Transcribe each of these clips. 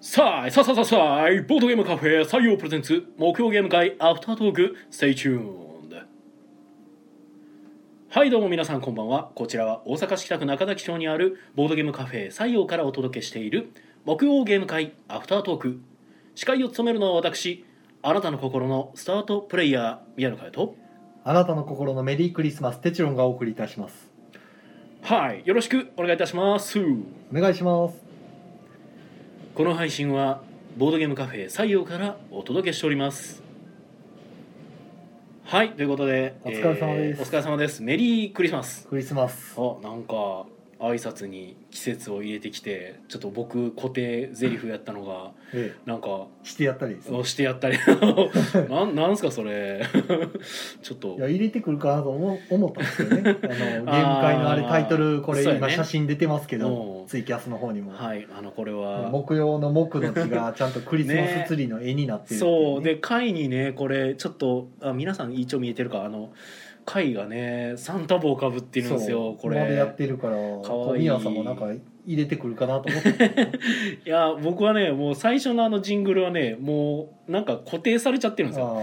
さあさあさあさあさあボードゲームカフェ採用プレゼンツ木曜ゲーム会アフタートーク Stay tuned はいどうも皆さんこんばんは。こちらは大阪市北区中崎町にあるボードゲームカフェ採用からお届けしている木曜ゲーム会アフタートーク。司会を務めるのは私あなたの心のスタートプレイヤー宮野佳代と。あなたの心のメリークリスマステチロンがお送りいたします。はいよろしくお願いいたします。お願いしますこの配信はボードゲームカフェ採用からお届けしております。はいということでお疲れ様です。えーお疲れ様です。メリークリスマス。クリスマス。あなんか挨拶に季節を入れてきてちょっと僕固定台詞やったのがえなんかえしてやったりですね。押してやったり。なんなんすかそれ。ちょっと。いや入れてくるかなと思思ったんですよね。あのゲーム会のあれタイトルこれね。今写真出てますけうどん。ツイキャスの方にも。はいあのこれは。木曜の木の字がちゃんとクリスマスツリーの絵になってるっていそう。ねで貝にねこれちょっとあ皆さん一応見えてるか。あの貝がねサンタ帽かぶってるんですよこそうまでやっれてるからかわい。いさんもなんか入れてくるかなと思って。いや僕はねもう最初のあのジングルはねもうなんか固定されちゃってるんですよ。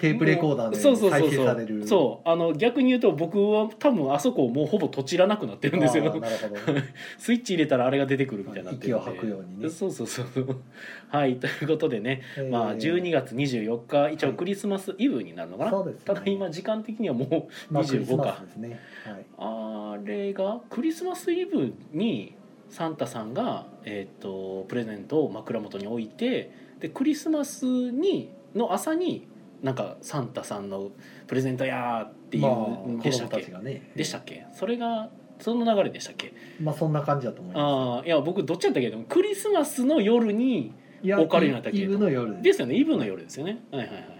テープレコーダーでそうそうそう再生そうされる。そう。あの逆に言うと僕は多分あそこもうほぼとちらなくなってるんですよ。スイッチ入れたらあれが出てくるみたいにな。ってるんで息を吐くようにね。そうそうそう はいということでね。えー。まあ12月24日一応クリスマスイブになるのかな、そうですね。ただ今時間的にはもうまあクリス25マかスですね。はい。あれがクリスマスイブにサンタさんが、えー、とプレゼントを枕元に置いてでクリスマスにの朝になんかサンタさんのプレゼントやーっていう、まあ子でしたっけ？ねでしたっけ？それがその流れでしたっけ？まあそんな感じだと思いまああいや僕どっちやったっけ？どクリスマスの夜にお借りになったっけ？イブの夜ですよね。イブの夜ですよね。はいはいはいはい。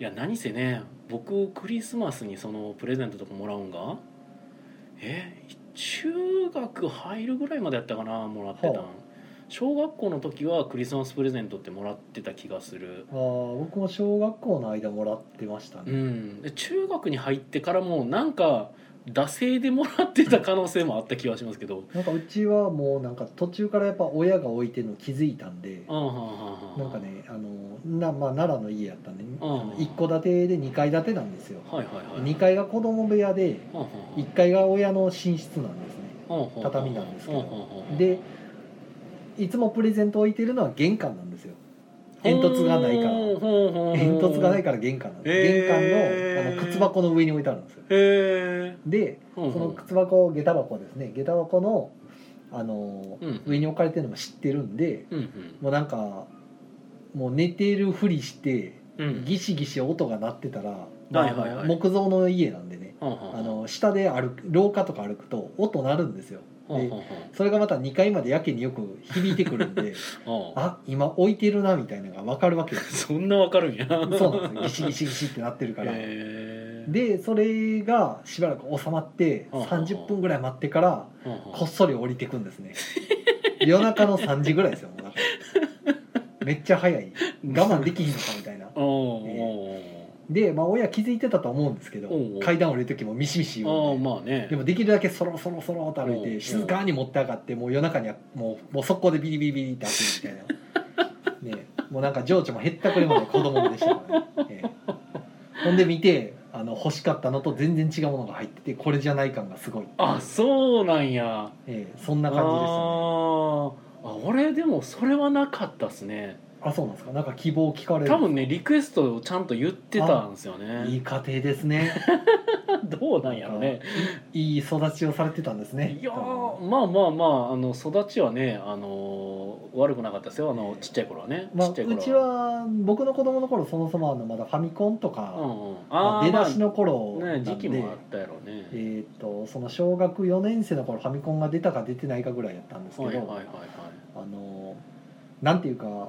いや何せね僕クリスマスにそのプレゼントとかもらうんがえ中学入るぐらいまでやったかなもらってたん。はあ小学校の時はクリスマスプレゼントってもらってた気がする。ああ僕も小学校の間もらってましたうね、ん。で中学に入ってからもなんか惰性でもらってた可能性もあった気はしますけど。なんかうちはもうなんか途中からやっぱ親が置いてるの気づいたんでなんかねあのな、まあ、奈良の家やったんで、一戸建てで2階建てなんですよ。はいはいはい2階が子供部屋ではあはあ1階が親の寝室なんですね。畳なんですけど。でいつもプレゼント置いてるのは玄関なんですよ。煙突がないから。煙突がないから玄関。なんです、玄関のあの靴箱の上に置いてあるんですよ。へでその靴箱下駄箱ですね。下駄箱のあの、うん上に置かれてるのも知ってるんでえうん。もうなんかもう寝てるふりしてギシギシ音が鳴ってたら、木造の家なんでね。あの下で歩く廊下とか歩くと音鳴るんですよでそれがまた2階までやけによく響いてくるんで あ今置いてるなみたいなのが分かるわけです。そんなわかるんや。そうなんです。よギシギシギシってなってるから。でそれがしばらく収まってはあはあ30分ぐらい待ってからこっそり降りてくんですね。夜中の3時ぐらいですよもう めっちゃ早い。我慢できひんのかみたいな。おーおで、まあ、親気づいてたと思うんですけどおうおう階段降りる時もミシミシ言うんでまあね。でもできるだけそろそろそろと歩いおうて静かに持って上がってもう夜中にはもうもう速攻でビリビリビリって開けるみたいな。ね。もうなんか情緒もへったくれもない子供でしたからね、ええ。ほんで見てあの欲しかったのと全然違うものが入っててこれじゃない感がすごい。あそうなんや。ええそんな感じでしたね。あー。あ俺でもそれはなかったっすねあそうなんですか？なんか希望聞かれる多分ねリクエストをちゃんと言ってたんですよいねい家庭ですね。どうなんやろね。いい育ちをされてたんですね。いやーまあまあまああの育ちはねあのー悪くなかったですよ。あのちっちゃい頃はね、まあ、ちっちゃいう頃ちは僕の子供の頃そもそもあのまだファミコンとうんか、うん。まあ出だしの頃まあなんで、ね時期もあったやろうね、えー、とその小学4年生の頃ファミコンが出たか出てないかぐらいやったんですけど、はいはいはいあのなんていうか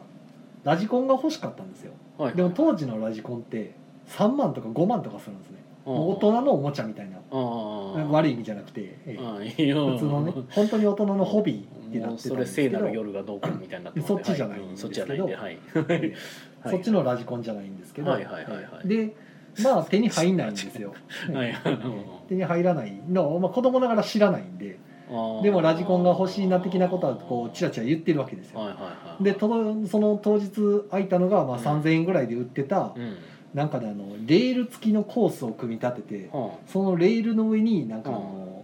ラジコンが欲しかったんですよ。はい。はいでも当時のラジコンって3万とか5万とかするんですね。うん。もう大人のおもちゃみたいな。悪い意味じゃなくて、え普通のね本当に大人のホビーってなってたそれ聖んですけど。なる夜がどうこうみたいになそっちじゃないんんですけど。はい。そっちのラジコンじゃないんですけど、はいはいはいはい。でまあ手に入んないんですよ、はい。手に入らないのを、まあ、子供ながら知らないんででもラジコンが欲しいな的なことはこうチラチラ言ってるわけですよ。はいはいはいでとその当日空いたのがまあうん。3000円ぐらいで売ってたうん。なんかねあのレール付きのコースを組み立ててはそのレールの上になんかあの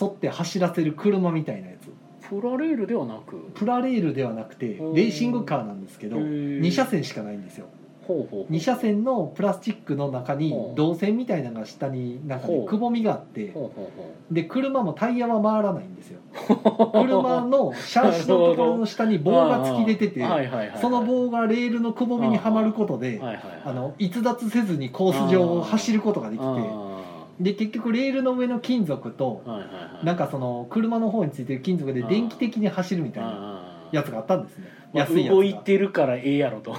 沿って走らせる車みたいなやつ。あプラレールではなく。プラレールではなくてレう。んーシングカーなんですけどへー。2車線しかないんですよ2車線のプラスチックの中にほう。導線みたいなのが下になんかくぼみがあってで車もタイヤは回らないんですよ。車のシャーシのところの下にう棒が突き出ててその棒がレールのくぼみにはまることであの逸脱せずにコース上を走ることができてあで結局レールの上の金属となんかその車の方についてる金属で電気的に走るみたいなやつがあったんですね。まあ安いやつが。動いてるからええやろと。うん。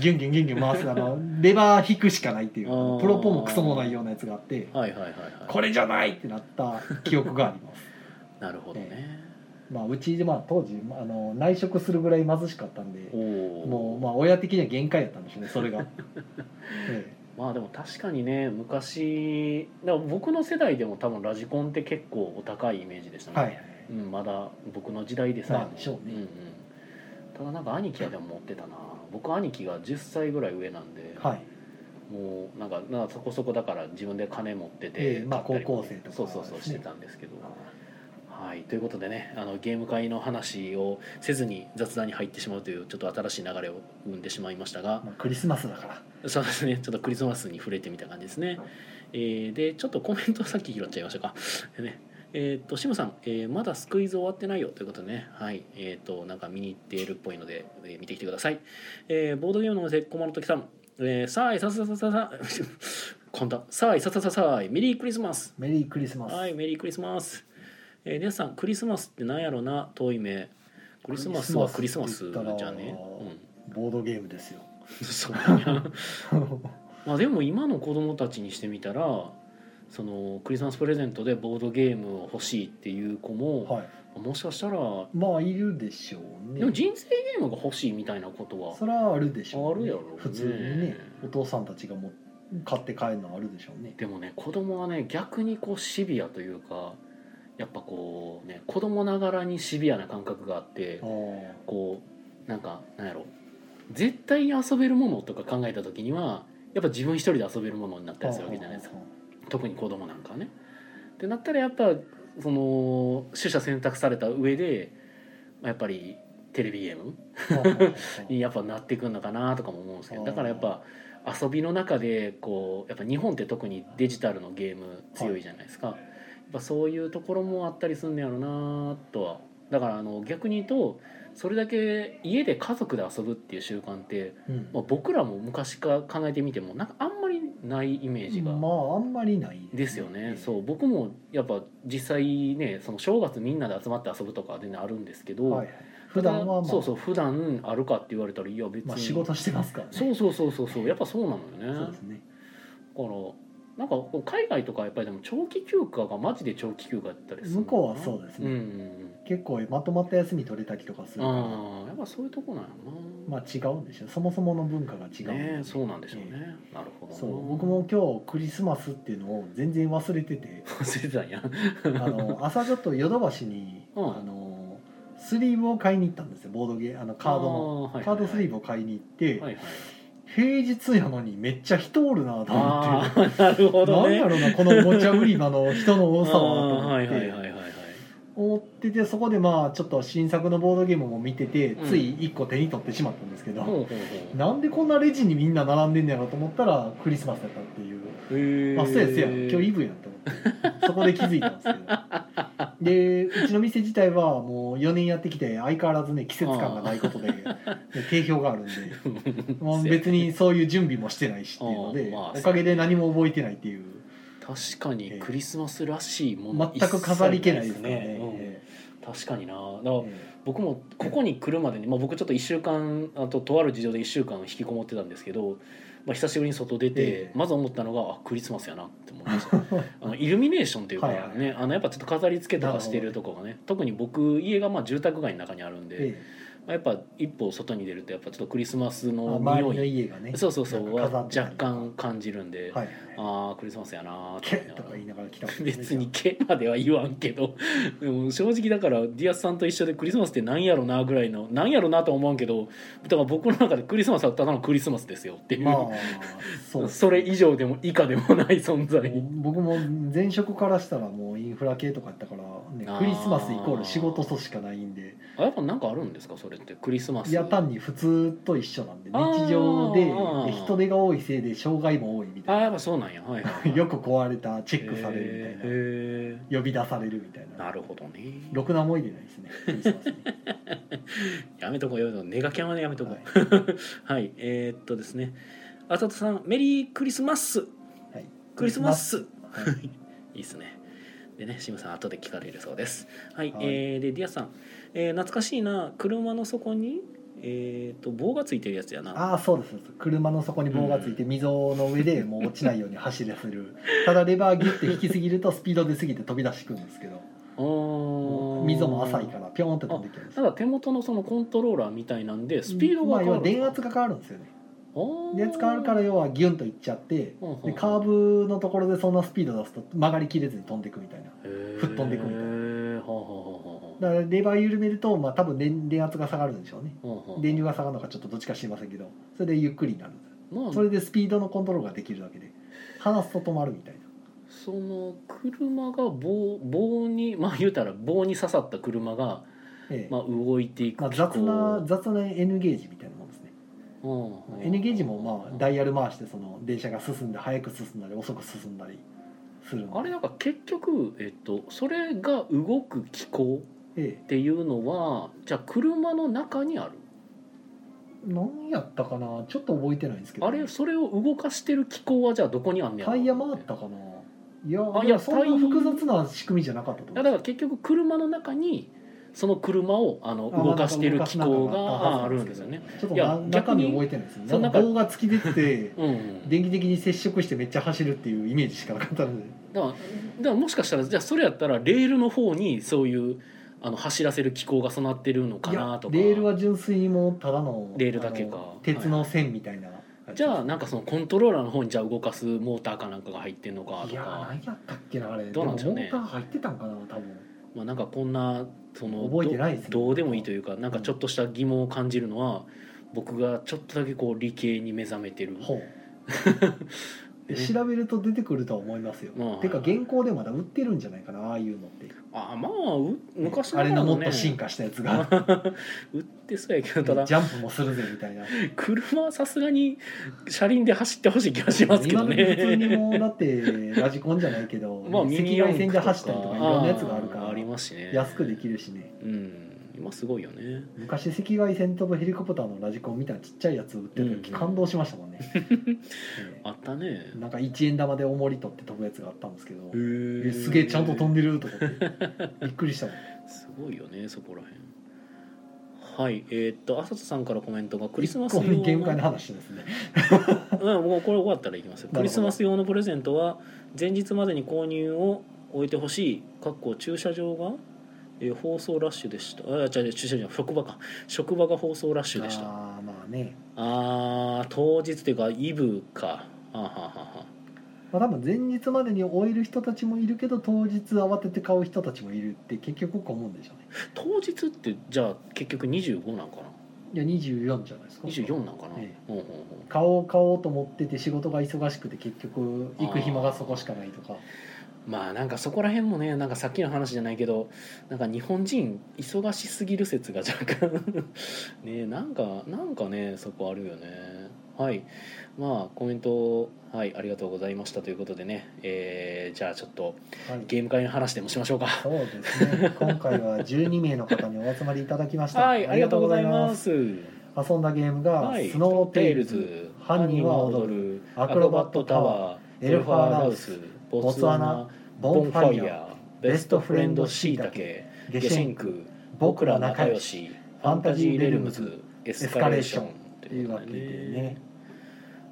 ギュンギュンギュンギュン回すあの レバー引くしかないっていうあー。プロポもクソもないようなやつがあってはいはいはいはい。これじゃないってなった記憶があります。なるほどね。まあうちでまあ当時あの内職するぐらい貧しかったんでおおもうまあ親的には限界やったんでしょうねそれが、えまあでも確かにね昔だから僕の世代でも多分ラジコンって結構お高いイメージでしたね、えはいうん、まだ僕の時代でさえも、まあでしょうねんうん、ただなんか兄貴はでも持ってたな。僕兄貴が10歳ぐらい上なんで、はい。もうなんかなそこそこだから自分で金持ってて、ええまあ高校生とかそうそうそうしてたんですけど、はい。ということでねあのゲーム会の話をせずに雑談に入ってしまうというちょっと新しい流れを生んでしまいましたが。まあ、クリスマスだから。そうですね。ちょっとクリスマスに触れてみた感じですね、えーでちょっとコメントさっき拾っちゃいましたか。でねえーっとシムさん、えーまだスクイズ終わってないよということでね。はい。えーっとなんか見に行っているっぽいので、えー見てきてください、えーボードゲームのお店駒の時さん、えー、さあいささささ さ今度さあいささささいメリークリスマス。メリークリスマス、はいメリークリスマス。えー、皆さんクリスマスってなんやろな？遠い目。クリスマスはクリスマスじゃね？うん。ボードゲームですよ。そうまあでも今の子供たちにしてみたらそのクリスマスプレゼントでボードゲームを欲しいっていう子も、はい。もしかしたらまあいるでしょうね。でも人生ゲームが欲しいみたいなことはそれはあるでしょう、ね、あるやろうね。普通にね。お父さんたちがも買って帰るのはあるでしょうね。でもね子供はね逆にこうシビアというかやっぱこうね子供ながらにシビアな感覚があってこうなんかなんやろ。絶対に遊べるものとか考えた時にはやっぱ自分一人で遊べるものになったりするわけじゃないですか特に子供なんかはね。ってなったらやっぱその取捨選択された上でまあやっぱりテレビゲーム にやっぱなってくるのかなとかも思うんですけど。だからやっぱ遊びの中でこうやっぱ日本って特にデジタルのゲーム強いじゃないですか、やっぱそういうところもあったりすんのやろなとは。だからあの逆に言うとそれだけ家で家族で遊ぶっていう習慣って、うん。まあ、僕らも昔から考えてみてもなんかあんまりないイメージが。まああんまりないですよね、うそう。僕もやっぱ実際ねその正月みんなで集まって遊ぶとかは全然あるんですけど、はいはい。普段はまあ。そうそう。普段あるかって言われたらいや別に、まあ仕事してますからね。そうそうそうそうそう。やっぱそうなのよね。そうですね。だからなんか海外とかやっぱりでも長期休暇がマジで長期休暇やったりする向こうはそうですね。うんうん結構まとまった休み取れたりとかすうんるから。ああやっぱそういうとこなんやな。まあ違うんでしょう。そもそもの文化が違うねそうなんでしょうね、なるほどな。そう。僕も今日クリスマスっていうのを全然忘れてて。忘れてたんや。あの 朝ちょっとヨドバシに、うん。あのスリーブを買いに行ったんですよボードゲーあのカードのあはいカードスリーブブを買いに行って、はいはい。平日やのにめっちゃ人おるなと思あって。あ なるほどね。何やろなこのおもちゃ売り場の人の多さはと思って。はいはいはいはい思っててそこでまあちょっと新作のボードゲームも見ててうん。つい1個手に取ってしまったんですけど、ほうほうほなんでこんなレジにみんな並んでんねやろと思ったらクリスマスやったっていう。あそうやそうや。今日イブやんと思って。そこで気づいたんですけど。でうちの店自体はもう4年やってきて相変わらずね季節感がないことで で定評があるんで。もう別にそういう準備もしてないしっていうので、まあおかげで何も覚えてないっていう確かにクリスマスらしいもの全く飾り気ないですね。うん。え確かにな。だからええ。僕もここに来るまでに、まあ、僕ちょっと1週間あととある事情で1週間引きこもってたんですけど、まあ、久しぶりに外出て、ええ。まず思ったのがあクリスマスやなって思いました。あのイルミネーションっていうか、はいはいねあのやっぱちょっと飾り付けとかしてるとこがね特に僕家がまあ住宅街の中にあるんで、えやっぱ一歩外に出るとやっぱちょっとクリスマスあの匂いね。そうそうそうは若干感じるんで、はいああクリスマスやなーケとか言いながら。来た別に「け」までは言わんけど。でも正直だからディアスさんと一緒でクリスマスってなんやろなぐらいのなんやろなとは思わんけどだから僕の中でクリスマスはただのクリスマスですよっていう、まあそうそれ以上でも以下でもない存在。僕も前職からしたらもうインフラ系とかやったから、ねクリスマスイコール仕事としかないんで。あやっぱなんかあるんですか？それってクリスマス。いや単に普通と一緒なんで日常で人手が多いせいで障害も多いみたいな。あやっぱそうなんや。はいはい、はい、よく壊れたチェックされるみたいな。へ呼び出されるみたいーな。なるほどね。ろくな思い出ないですね。クリスマスにやめとこうよネガキャンはねやめとこう。はい。はい、えーっとですね。あさとさんメリークリスマス。はい。クリスマス。はい。いいっすね。でねシムさん後で聞かれるそうです。はい、はい。えーでディアさん、えー懐かしいな。車の底にえー、と棒がついてるやつやな。ああそうですそうです。車の底に棒がついて溝の上でもう落ちないように走らせる。ただレバーギュッて引きすぎるとスピード出すぎて飛び出してくるんですけど。溝も浅いからピョーンって飛んできるんですただ手元のそのコントローラーみたいなんでスピードが変わるんですか？電圧が変わるんですよね。電圧変わるから要はギュンといっちゃってでカーブのところでそんなスピード出すと曲がりきれずに飛んでいくみたいな。吹っ飛んでくみたいな。はあはあはあはあだからレバー緩めると、まあ、多分電電圧が下がるんでしょうね。はあはあ電流が下がるのかちょっとどっちか知りませんけどそれでゆっくりになる。まあ。それでスピードのコントロールができるだけで。離すと止まるみたいな。その車が棒棒にまあ言うたら棒に刺さった車が、ええ。まあ、動いていくまあ、雑な雑な N ゲージみたいなもんですね。うん N ゲージもまあダイヤル回してその電車が進んで速く進んだり遅く進んだりするあれなんか結局、えっと、それが動く機構えっていうのはじゃあ車の中にある？え何やったかな？ちょっと覚えてないんですけど。あれそれを動かしてる機構はじゃあどこにあんねやろ？タイヤ回ったかな。いやあいやそんな複雑な仕組みじゃなかったと思う。だから結局車の中にその車をあのあ動かしてる機構がああるんるんですすよね。ちょっと中身覚えてないですね。その棒が突き出て 電気的に接触してめっちゃ走るっていうイメージしかなかったので。だからだからもしかしたらじゃあそれやったらレールの方にそういうあの走らせる機構が備わってるのかいやなとか。レールは純粋にもうただのレールだけか。鉄の線みたいな、じゃあなんかそのコントローラーの方にじゃあ動かすモーターかなんかが入ってんのかいやとか何やったっけなあれ。どうなんでしょうね。もモーター入ってたんかな多分。まあなんかこんなその覚えてないですねどどうでもいいというかなんか。ちょっとした疑問を感じるのは僕がちょっとだけこう理系に目覚めてる。調べると出てくるとは思いますよ、まあ。てか現行でまだ売ってるんじゃないかなああいうのってあまあう昔あれのもっねと進化したやつが。売ってそうやけどただジャンプもするぜみたいな。車はさすがに車輪で走ってほしい気がしますけど今の普通にね。もうだってラジコンじゃないけど、まあ赤外線で走ったりとかいろんなやつがあるからあーありますしね。安くできるしね。うん今すごいよね。昔赤外線飛ぶヘリコプターのラジコンみたいなちっちゃいやつ売ってる時うん。感動しましたもんね、えあったね。え。なんか1円玉で重り取って飛ぶやつがあったんですけど、ええすげえちゃんと飛んでると思って びっくりしたもん。すごいよねそこらへん。はいえーっと浅田さんからコメントがクリスマス用一個にゲーム会の話ですね。うんもうこれ終わったらいきますクリスマス用のプレゼントは前日までに購入を終えてほしいかっこ駐車場が、えー放送ラッシュでした。あ違う違う駐車場じゃない職場か。職場が放送ラッシュでした。あああまあね。あー当日っていうかイブか。はあはあはあはあ。まあ、多分前日までに終える人たちもいるけど当日慌てて買う人たちもいるって結局思うんでしょうね。当日ってじゃあ結局25なんかな？いや24じゃないですか。24なんかな、ええ。買おう買おうと思ってて仕事が忙しくて結局行く暇がそこしかないとかまあなんかそこら辺もねなんかさっきの話じゃないけどなんか日本人忙しすぎる説が若干 ねなんかなんかねそこあるよね。はい。まあコメントはいありがとうございました。ということでねえーじゃあちょっとはい。ゲーム会の話でもしましょうか。そうですね。今回は12名の方にお集まりいただきました。はいありがとうございます。遊んだゲームが、はい。スノーテイルズ。犯人は踊る。アクロバットタワーエルファーラウスボツワナボンファイヤーベストフレンドシイタケゲゲシェンク僕ら仲良しファンタジーレルムズエスカレーションとというわけでね。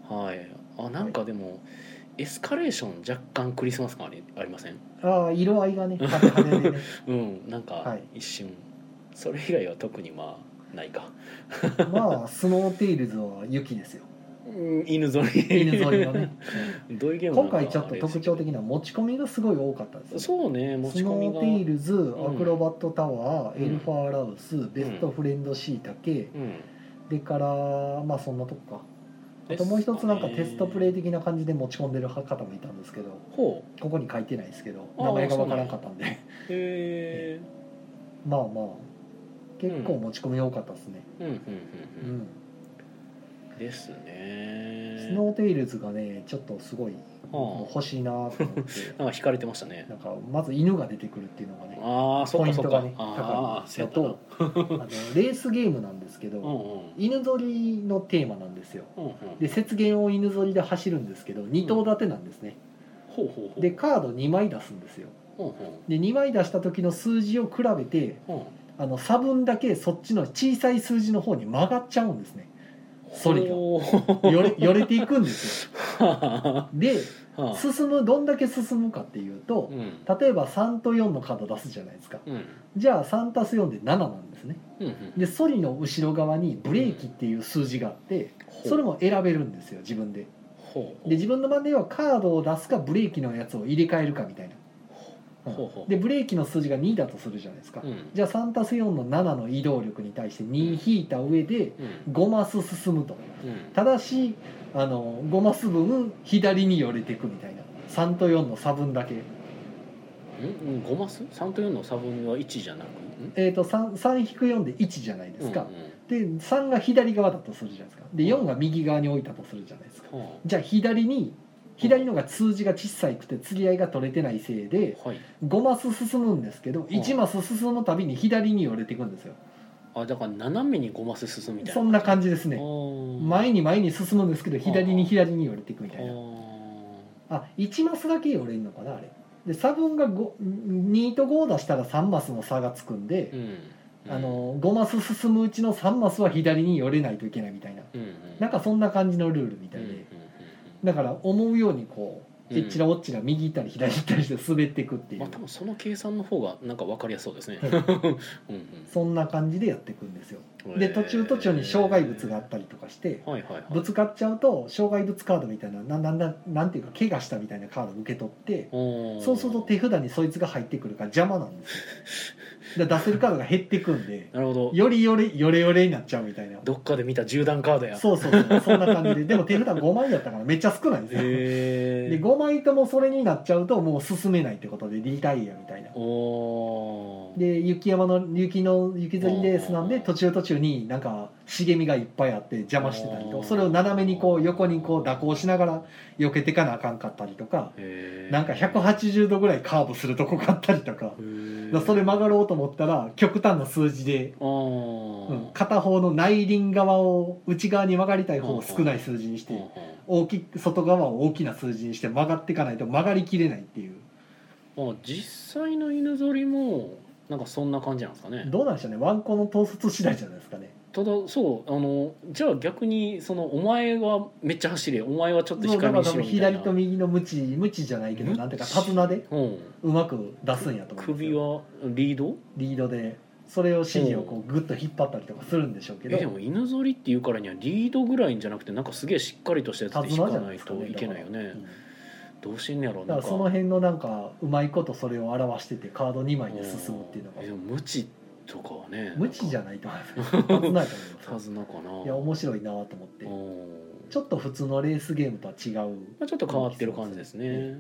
はい。あなんかでもエスカレーション若干クリスマス感ありありません？ああ色合いがね うんなんかはい。一瞬、それ以外は特にまあないか。まあスノーテイルズは雪ですよ。うん犬ぞり。犬ぞりのね。どういうゲーム今回ちょっと特徴的な持ち込みがすごい多かったですねそうね持ち込みが。スノーテイルズ、ん。アクロバットタワー、うん。エルファーラウス、ベストフレンドシイタケ、うん。でからまあそんなとこか。あともう一つなんかテストプレイ的な感じで持ち込んでる方もいたんですけど。ほここに書いてないですけど名前がわからんかったんで。うへえ まあまあ。結構持ち込み多かったですね。うんうんううん。うんん、ですね。スノーテイルズがねちょっとすごいは欲しいなと思って。あ なんか惹かれてましたね。なんかまず犬が出てくるっていうのがねあポイントがね高い。そうやったな。あのレースゲームなんですけど、うんうん。犬ぞりのテーマなんですよ。うんうんで雪原を犬ぞりで走るんですけど2頭立てなんですね、ほうほうほう。でカード2枚出すんですよ。うんうん。で2枚出した時の数字を比べてうん。あの差分だけそっちの小さい数字の方に曲がっちゃうんですねそれが。ほよれよれていくんですよ。であはあ。進むどんだけ進むかっていうとうん。例えば3と4のカード出すじゃないですか。うん。じゃあ 3+4 で7なんですね。うんうん。でソリの後ろ側にブレーキっていう数字があってそれも選べるんですよ自分で。で自分の番ではカードを出すかブレーキのやつを入れ替えるかみたいな、でブレーキの数字が2だとするじゃないですか、うん。じゃあ 3+4 の7の移動力に対して2引いた上でうん。5マス進むとうん。ただしあの5マス分左に寄れていくみたいな。3と4の差分だけ、うん？うん5マス？3と4の差分は1じゃなく？ん？えー、と 3, 3引く4で1じゃないですか、うんで3が左側だとするじゃないですか。で4が右側に置いたとするじゃないですか。うん。はじゃあ左に左のが数字が小さくて釣り合いが取れてないせいであはい。5マス進むんですけど1マス進むたびに左に寄れていくんですよ。あだから斜めに5マス進むみたいな。そんな感じですね。前前に前に進むんですけど左に左に寄れていくみたいな。ああ1マスだけ寄れるのかなあれ。で差分が5 2と5出したら3マスの差がつくんでー、うん。あの5マス進むうちの3マスは左に寄れないといけないみたいな。うんうん。なんかそんな感じのルールみたいで、だから思うようにこううん。えっちらおっちら右行ったり左行ったりして滑っていく。っていう、まあ多分その計算の方がなんか分かりやすそうですね。はいうんそんな感じでやっていくんですよ。うんで途中途中に障害物があったりとかしてはいはいはい。ぶつかっちゃうと障害物カードみたいなななんだなんていうか怪我したみたいなカードを受け取ってそうすると手札にそいつが入ってくるから邪魔なんですよ で出せるカードが減ってくんでなるほど。よりよれよれよれになっちゃうみたいな。どっかで見た銃弾カードや。そうそうそうそんな感じで。でも手札5枚やったからめっちゃ少ないんですよ。へえで5枚ともそれになっちゃうともう進めないってことでリタイアみたいな。おー。で雪山の雪の雪吊りレースなんで途中途中になんか茂みがいっぱいあって邪魔してたりとそれを斜めにこう横にこう蛇行しながら避けてかなあかんかったりとかなんか180度ぐらいカーブするとこがあったりとかそれ曲がろうと思ったら極端な数字で、うん片方の内輪側を内側に曲がりたい方を少ない数字にして大き外側を大きな数字にして曲がっていかないと曲がりきれないっていう。まあ実際の犬ぞりもなんかそんな感じなんですかね。どうなんでしょうね。ワンコの統率次第じゃないですかねただそうあのじゃあ逆にそのお前はめっちゃ走れお前はちょっと控えめにしろみたいな。左と右のムチムチじゃないけどなんていうか手綱でうまく出すんやと思うん首よ。はリード？リードで。それを指示をこうグッと引っ張ったりとかするんでしょうけど。えでも犬ぞりっていうからにはリードぐらいんじゃなくてなんかすげえしっかりとしたやつで引かないといけないよね。どうしてんねやろだからその辺のなんかうまいことそれを表しててカード2枚で進むっていうのが。えでも無知とかはね無知じゃんないと思います。手綱やと思い手ます。綱かな。いや面白いなと思って。うん。ちょっと普通のレースゲームとは違う。まあちょっと変わってる感じですね。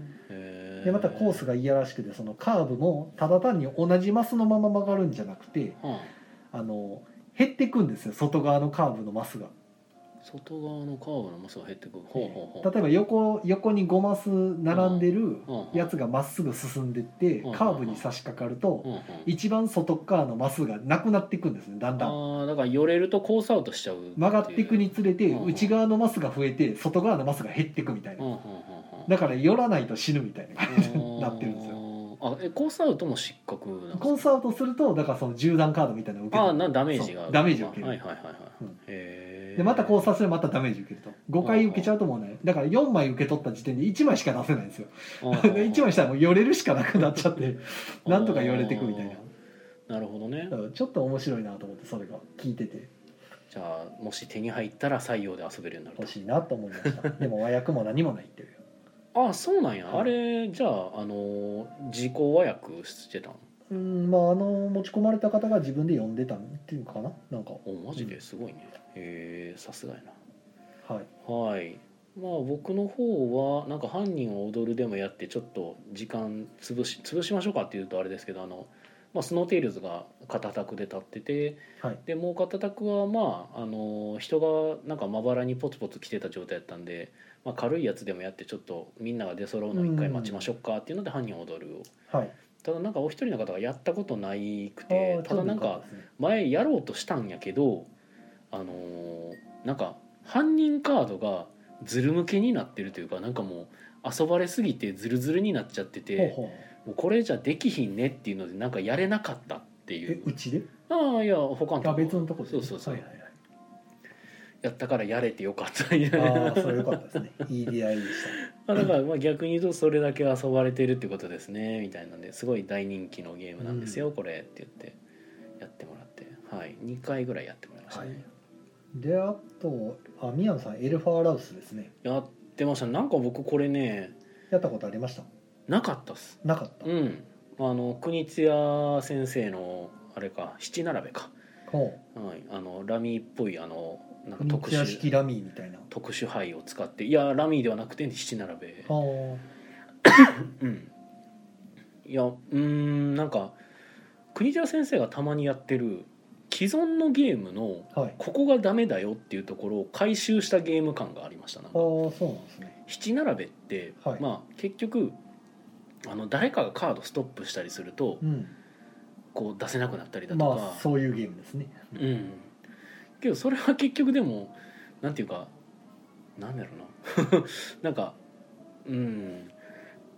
でまたコースがいやらしくてそのカーブもただ単に同じマスのまま曲がるんじゃなくてはあの減っていくんですよ外側のカーブのマスが。あ外側のカーブのマスが減ってくる。ほうほうほう。例えば横横に5マス並んでるうんやつがまっすぐ進んでってうんカーブに差し掛かると一番外側のマスがなくなっていくんですねだんだん。ああだから寄れるとコースアウトしちゃう曲がっていくにつれてうん内側のマスが増えて外側のマスが減っていくみたいな。だから寄らないと死ぬみたいな感じになってるんですよ。あえコースアウトも失格なんですか？コースアウトするとだからその銃弾カードみたいなのを受けああるなダメージがダメージを受ける。はいはいはいはい、うん。へえでまた交差すればまたダメージ受けると。5回受けちゃうともうねだから4枚受け取った時点で1枚しか出せないんですよ。あー1枚したらもう寄れるしかなくなっちゃってなんとか寄れていくみたいな。なるほどね。ちょっと面白いなと思ってそれが聞いてて。じゃあもし手に入ったら採用で遊べるようになる欲しいなと思いました。でも和訳も何もないっていう。とあそうなんや、はい。あれじゃああの自己和訳してたの？うんまああの持ち込まれた方が自分で読んでたっていうかな？なんか。おマジですごいね、へえさすがやはい。なはい。まあ僕の方はなんか「犯人は踊る」でもやってちょっと時間潰し潰しましょうかっていうとあれですけどあの、まあ、スノーテイルズが肩タクで立っててはい。でもう肩タクはまああの人がなんかまばらにポツポツ来てた状態やったんで、まあ、軽いやつでもやってちょっとみんなが出揃うのを一回待ちましょうかっていうので「犯人は踊る」をはい。ただなんかお一人の方がやったことないくあてーただなんか前やろうとしたんやけどあのーなんか犯人カードがズル向けになってるというかなんかもう遊ばれすぎてズルズルになっちゃっててほうこれじゃできひんねっていうのでなんかやれなかったっていえううちで？ああいや他のとあこ別のとこで。そうそうそう、はいはいはい。やったからやれてよかった。みたいなああそれよかったですね。いい出会いでしまあだからまあ逆に言うとそれだけ遊ばれてるってことですねみたいなんですごい大人気のゲームなんですよ、これって言ってやってもらって。はい。2回ぐらいやってもらいましたね、はい。たであとあ宮野さんエルファーラウスですね。やってました。なんか僕これねやったことありました？なかったっす。なかった、うん。あの国津屋先生のあれか七並べか、ほはい、あのラミーっぽいあのなんかう特三ツ矢式殊ラミーみたいな。特殊牌を使って。いやラミーではなくて七並べ。は うん。いやうーんなんか国津屋先生がたまにやってる既存のゲームのここがダメだよっていうところを回収したゲーム感がありましたなんか。ああそうなんですね。七並べって、はい。まあ結局あの誰かがカードストップしたりするとうん。こう出せなくなったりだとか、まあそういうゲームですね。うん。けどそれは結局でもなんていうかなんだろうな。なんかうん。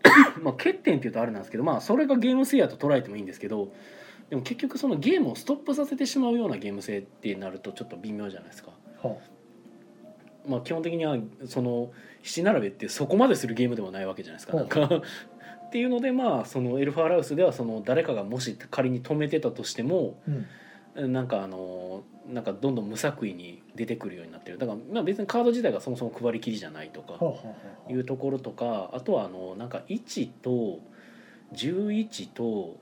まあ欠点っていうとあれなんですけどまあそれがゲーム性やと捉えてもいいんですけどでも結局そのゲームをストップさせてしまうようなゲーム性ってなるとちょっと微妙じゃないですか。はまあ、基本的にはその七並べってそこまでするゲームでもないわけじゃないですか。なんか。っていうのでまあそのエルファーラウスではその誰かがもし仮に止めてたとしてもうん。なんかあのなんかどんどん無作為に出てくるようになってる。だからまあ別にカード自体がそもそも配りきりじゃないとかはあはあはあいうところとかあとはあのなんか1と11と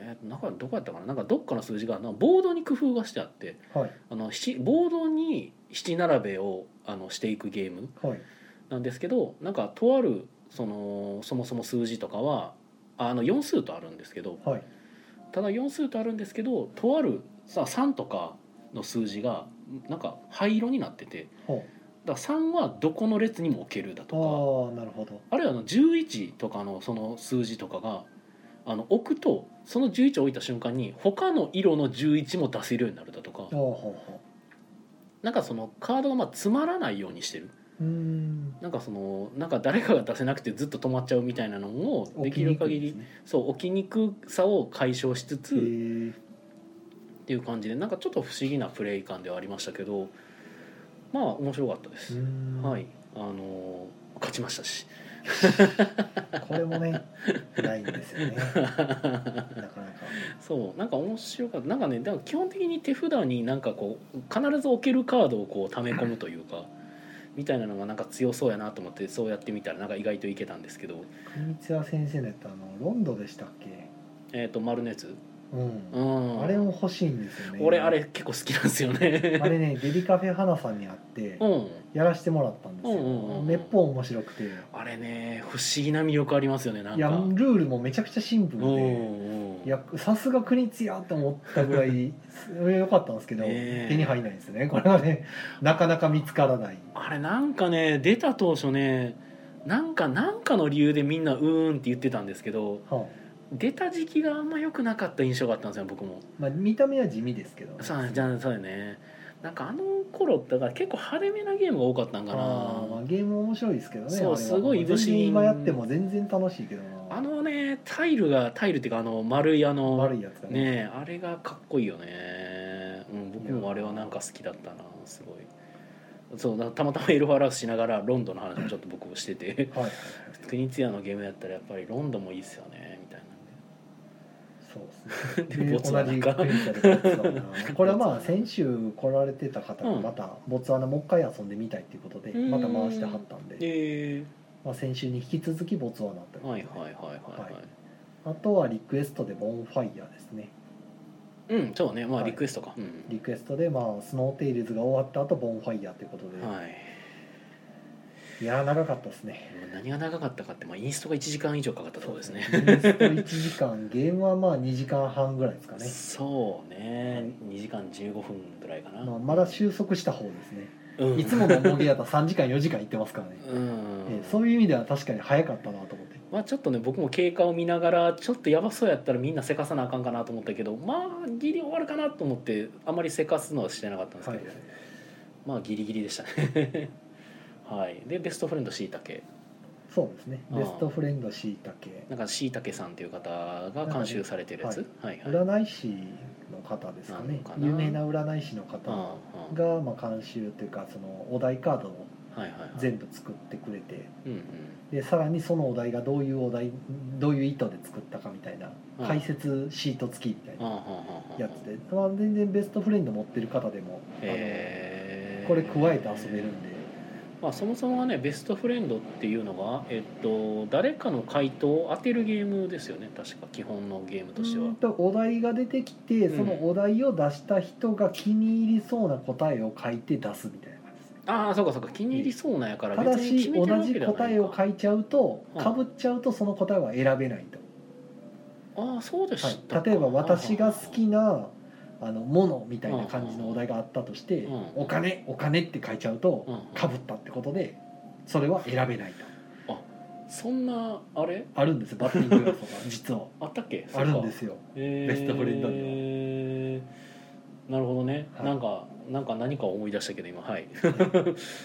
えー、なんかどこやったかな？なんかどっかの数字がボードに工夫がしてあってはい。あの七ボードに七並べをあのしていくゲームはい。なんですけどなんかとあるそのそもそも数字とかはあの4数とあるんですけどはい。ただ4数とあるんですけどとあるさ3とかの数字がなんか灰色になっててほだから3はどこの列にも置けるだうとああなるほど。かあるいはあの11とかのその数字とかがあの置くとその11を置いた瞬間に他の色の11も出せるようになるだとか。なんかそのカードがまあつまらないようにしてる。なんかそのなんか誰かが出せなくてずっと止まっちゃうみたいなのをできる限りそう置きにくさを解消しつつへっーていう感じでなんかちょっと不思議なプレイ感ではありましたけどまあ面白かったでうす、はい。あのー勝ちましたし これもねないんですよね。なかなか。そうなんか面白かった。なんかねだから基本的に手札になんかこう必ず置けるカードをこう溜め込むというかみたいなのがなんか強そうやなと思ってそうやってみたらなんか意外といけたんですけど。国津屋先生のやったあのロンドでしたっけ？えっ、と丸のやつ？うん。うん。あれも欲しいんですよね。俺あれ結構好きなんですよね。あれねデリカフェ花さんに会ってうんやらしてもらったんですよ、うんうんうんめっぽう面白くて。あれね不思議な魅力ありますよねなんか。いやルールもめちゃくちゃシンプルうんで、うん。いやさすが国津屋と思ったぐらい良かったんですけど、手に入らないんですよねこれはね。なかなか見つからない。あれなんかね出た当初ねなんかなんかの理由でみんなうーんって言ってたんですけどはあ。出た時期があんま良くなかった印象があったんですよ僕も。まあ、見た目は地味ですけどそうじゃあそうよねなんかあの頃だから結構派手めなゲームが多かったんかな。あーまあ、ゲーム面白いですけどねそうすごいいぶし今やっても全然楽しいけどな。あのねタイルがタイルっていうかあの丸いあの悪いやつがね。ねあれがかっこいいよね、うん、僕もあれはなんか好きだったなすごい。そうだたまたまエルファラウスしながらロンドンの話もちょっと僕もしてて。はい。国津屋のゲームやったらやっぱりロンドンもいいっすよねそうですね。同じクエンチャでボツワナこれはまあ先週来られてた方がまたボツワナもう一回遊んでみたいっていうことでうん。また回してはったんで、えまあ、先週に引き続きボツワナというー、ことで。はいはいはいはいはい、あとはリクエストでボンファイヤーですね。うんそうね。まあはい。リクエストか、うん。リクエストでまあスノーテイルズが終わった後ボンファイヤーということで、はいい、やー長かったですね。何が長かったかって、まあ、インストが1時間以上かかったところですね。インスト1時間ゲームはまあ2時間半ぐらいですかね、そうね。2時間15分ぐらいかな、まあ、まだ収束した方ですね。うん。いつもの重げやったら3時間4時間いってますからね、うん、えーそういう意味では確かに早かったなと思って。まあちょっとね僕も経過を見ながらちょっとやばそうやったらみんなせかさなあかんかなと思ったけどまあギリ終わるかなと思ってあまりせかすのはしてなかったんですけど、はい。まあギリギリでしたねはい。でベストフレンドしいたけそうですね。ベストフレンドしいたけなんかしいたけさんっていう方が監修されてるやつ、はい。はい占い師の方ですかね。有名な占い師の方がまあ監修というかそのお題カードをはいはいはい。全部作ってくれてうんうん。でさらにそのお題がどういうお題どういう意図で作ったかみたいなうん解説シート付きみたいなやつで、まあ、全然ベストフレンド持ってる方でもあへーのこれ加えて遊べるんでまあ、そもそもはねベストフレンドっていうのが、えっと、誰かの回答を当てるゲームですよね確か基本のゲームとしては。とお題が出てきてうん。そのお題を出した人が気に入りそうな答えを書いて出すみたいなああそうかそうか気に入りそうなんやからただ別に決めてるし同じわけではない答えを書いちゃうとうんかぶっちゃうとその答えは選べないと、ああそうでしたか、はい、例えば私が好きなあのものみたいな感じのお題があったとしてうん「お金お金」って書いちゃうとうん。かぶったってことでそれは選べないと。そんなあれ？あるんですよバッティング要素が実は。あったっけ？あるんですよ。ベベストフレンドになるほどね、はい。なんかなんか何か思い出したけど今。はい。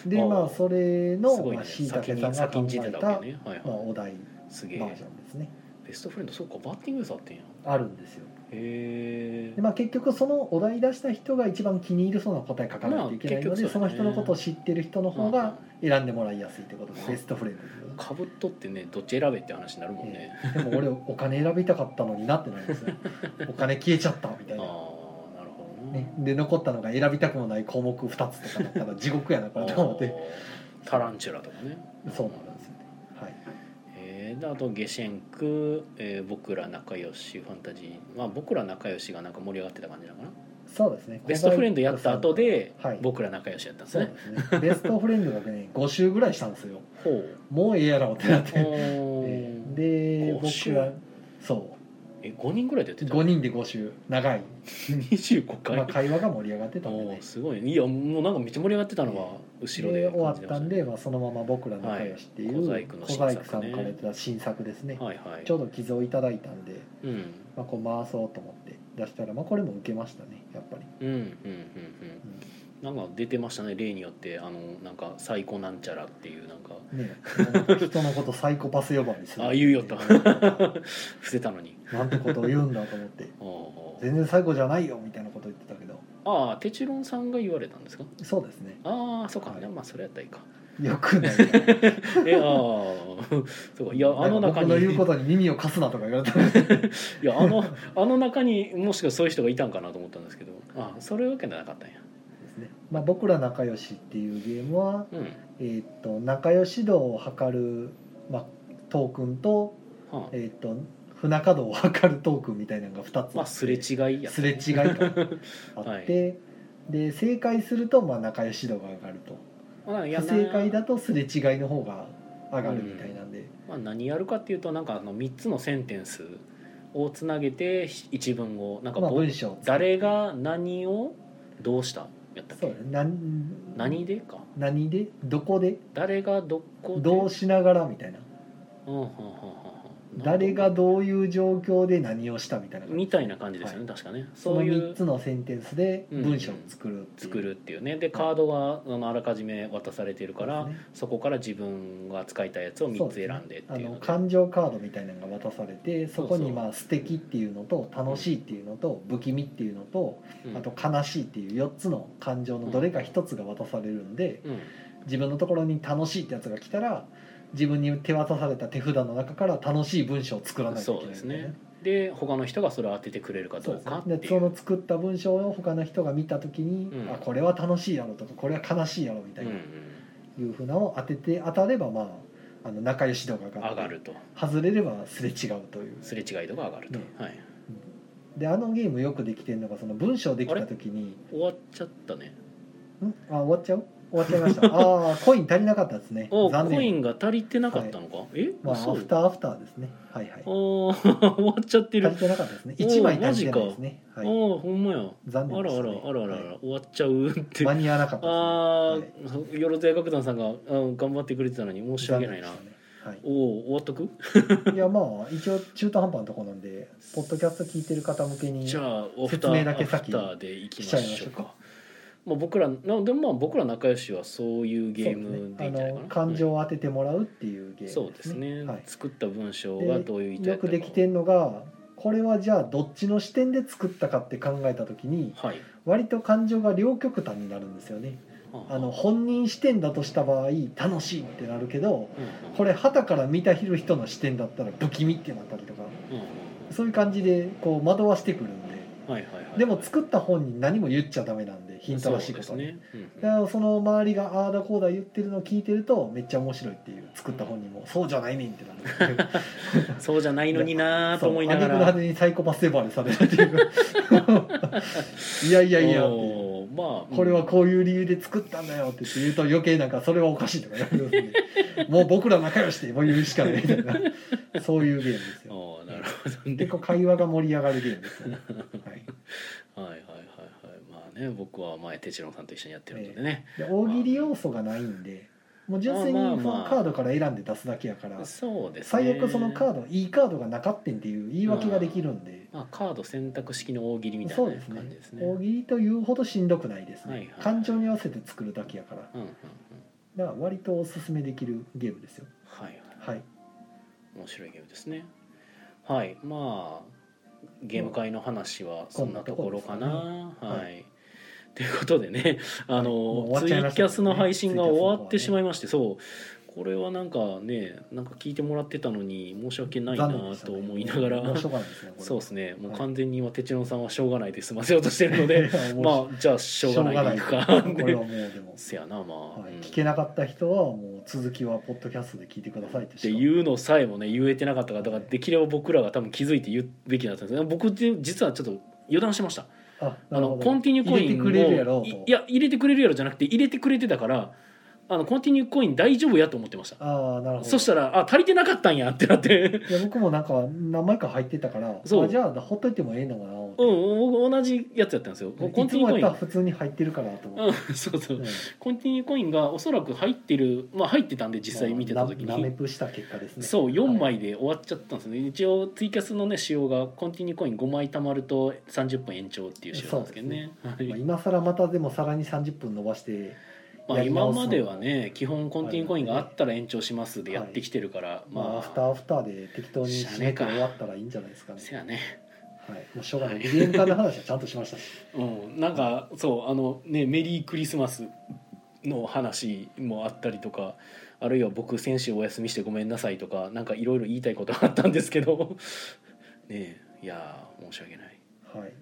で あー。まあそれのすごいね。まあしいた先にけさんが考じてえたたわけね。はいまあはいお題すげえ。バージョンですね。ベストフレンドそうかバッティング要素あってんや。あるんですよでまあ結局そのお題出した人が一番気に入るそうな答え書かないといけないので、まあそね。その人のことを知ってる人の方が選んでもらいやすいってことでうんベストフレンドかぶっとってねどっち選べって話になるもんね、でも俺お金選びたかったのになってなりますよ。お金消えちゃったみたいな、ああなるほどねね、で残ったのが選びたくもない項目2つとかだったら地獄やなこれと思って。タランチュラとかね。そう。なんですよねはいえーであとゲシェンク、えー僕ら仲良しファンタジー。まあ僕ら仲良しがなんか盛り上がってた感じなのかな。そうですね。ベストフレンドやった後ではい。僕ら仲良しやったんですね。ね。ベストフレンドがね 5週ぐらいしたんですよ。ほう。もうええやろってなって。で5週僕らそえ5人ぐらいでやってうた5人で5週長い、25回、まあ、会話が盛り上がってたんでね。すごい。ねいやもうなんかめっちゃ盛り上がってたのは後ろでで終わったね。たんで、まあ、そのまま僕ら仲良しっていう、はい。小細工さんからやってた新作ですね、はいはい。ちょうど寄贈いただいたんで、うん。まあ、こう回そうと思って出したら、まあ、これも受けましたねやっぱり、うんうんうんうん。なんか出てましたね例によって。あのなんかサイコなんちゃらっていうなんか。ね人のことサイコパス呼ばわりする あ言うよと。伏せたのに。なんてことを言うんだと思って。あ全然サイコじゃないよみたいなこと言ってたけどああテチロンさんが言われたんですか？そうですね。ああそうか、はい。まあそれやったらいいか。よくないえ ああそうか。いやあの中に僕の言うことに耳を貸すなとか言われた いやあのあの中にもしかそういう人がいたんかなと思ったんですけど。あそういうわけじゃなかったんや。ですね、まあ、僕ら仲良しっていうゲームは、うん。えーっと仲良し度を測る、まあ、トークンと,、はあ。えーっと不仲度を測るトークンみたいなのが2つまあすれ違いやすれ違いがあって、で正解するとまあ仲良し度が上がると。まあ不正解だとすれ違いの方が上がるみたいなんで、まあ、何やるかっていうとなんかあの3つのセンテンスをつなげて一文をなんかまあ、ぼ文章誰が何をどうした？やったっけ？そう何何でか？何で？どこで？誰がどこで？どうしながらみたいな。うんうんうんうんうん誰がどういう状況で何をしたみたいなみたいな感じですよね、確かね。その3そういうつのセンテンスで文章を作るっていう作るっていうね。でカードがあのあらかじめ渡されてるからね。そこから自分が使いたいやつを3つ選んでってあいうので。の感情カードみたいなのが渡されてそこにまあ素敵っていうのと楽しいっていうのと不気味っていうのとうん。あと悲しいっていう4つの感情のどれか1つが渡されるんでうん。自分のところに楽しいってやつが来たら自分に手渡された手札の中から楽しい文章を作らないといけないそうですね。で他の人がそれを当ててくれるかどうかっていう。でその作った文章を他の人が見た時に、うん。あこれは楽しいやろとかこれは悲しいやろみたいな、うんいうふうなのを当てて当たればまああの仲良し度が上がると。外れればすれ違うという。すれ違い度が上がると、ね。はい。であのゲームよくできてるのがその文章できた時に終わっちゃったね。ん？あ終わっちゃう？終わっちゃいました。ああコイン足りなかったですね。お残念。コインが足りてなかったのか、えまあアフターアフターですね。はいはい。あー 終わっちゃってる。足りてなかったですね。おー1枚足りてないですね。ああはい。ーほんまや。残念あらあらあらあらあら、はい。終わっちゃうって。間に合わなかったね。あ、よろずや楽団さんがあ頑張ってくれてたのに申し訳ないな、残念でしたね。おお終わっとく？はい、いやまあ一応中途半端なところなんでポッドキャスト聞いてる方向けに じゃあオフ説明だけ先アフターでいきましちゃいましょうかまあ僕らなでもまあ僕ら仲良しはそういうゲームでいいんじゃないかな。そうですね。あの感情を当ててもらうっていうゲームね。そうですね、はい。作った文章がどういう意図やよくできてんのがこれはじゃあどっちの視点で作ったかって考えた時にはい。割と感情が両極端になるんですよね。あの本人視点だとした場合楽しいってなるけどこれれ旗から見たる人の視点だったら不気味ってなったりとかそういう感じでこう惑わしてくるんで。でも作った本人何も言っちゃダメなんでヒントらしいことね、うんだからその周りがああだこうだ言ってるのを聞いてるとめっちゃ面白いっていう作った本人も。そうじゃないねんってなる。そうじゃないのになーと思いながら。にサイコパス呼ばれされるっていういやいやいやっていう。まあこれはこういう理由で作ったんだよって言うと余計なんかそれはおかしいとか言われるんで。もう僕ら仲良しでもう言うしかない。みたいなそういうゲームですよ なるほどね。結構会話が盛り上がるゲームですよね、はいはいはいね僕は前哲郎さんと一緒にやってるのでね、で大喜利要素がないんでもう純粋にそのカードから選んで出すだけやからそうですね。最悪そのカードいいカードがなかってんっていう言い訳ができるんで。まあ、カード選択式の大喜利みたいなそうですね。感じですね。大喜利というほどしんどくないですね、はいはい感情に合わせて作るだけやから。うんうんうん。だから割とおすすめできるゲームですよ。はいはい。はい。面白いゲームですね。はい。まあゲーム会の話はそんなところかな、は、はいということでねあのツイキャスの配信が終わってしまいましてそう。これはなんかねなんか聞いてもらってたのに申し訳ないなと思いながら、そうですね。もうはい完全に今哲郎さんはしょうがないで済ませようとしてるのでまあじゃあしょうがないでいくか。しょうがないこれはもうでも、せやなまあ、聞けなかった人はもう続きはポッドキャストで聞いてくださいってってい。うのさえもね言えてなかったからだからできれば僕らが多分気づいて言うべきだったんですけど僕って実はちょっと油断してましたあのコンティニューコインをいや入れてくれるやろじゃなくて入れてくれてたからあのコンティニューコイン大丈夫やと思ってました。ああなるほど。そしたらあ足りてなかったんやってなって。いや僕もなんか何枚か入ってたからそう。あじゃあほっといてもええのかな思って。うん僕同じやつやったんですよ。コンティニューコイン。ら普通に入ってるからと思って、うんそうそう。うん。コンティニューコインがおそらく入ってるまあ入ってたんで実際見てた時ななめにぷした結果ですね。そう4はい。枚で終わっちゃったんですね。一応ツイキャスのね仕様がコンティニューコイン5枚貯まると30分延長っていう仕様なんですけどね。はい。まあ、今更またでもさらに30分伸ばしてまあ、今まではね基本コンティニューコインがあったら延長しますでやってきてるから、まあ、まアフターアフターで適当に締めて終わったらいいんじゃないですかね。せやねはい、もうしょうがない。ゲーム化の話はちゃんとしましたし。うん。なんかそうあのねメリークリスマスの話もあったりとかあるいは僕先週お休みしてごめんなさいとかなんかいろいろ言いたいことがあったんですけど。ねえ。いやー申し訳ない。はい。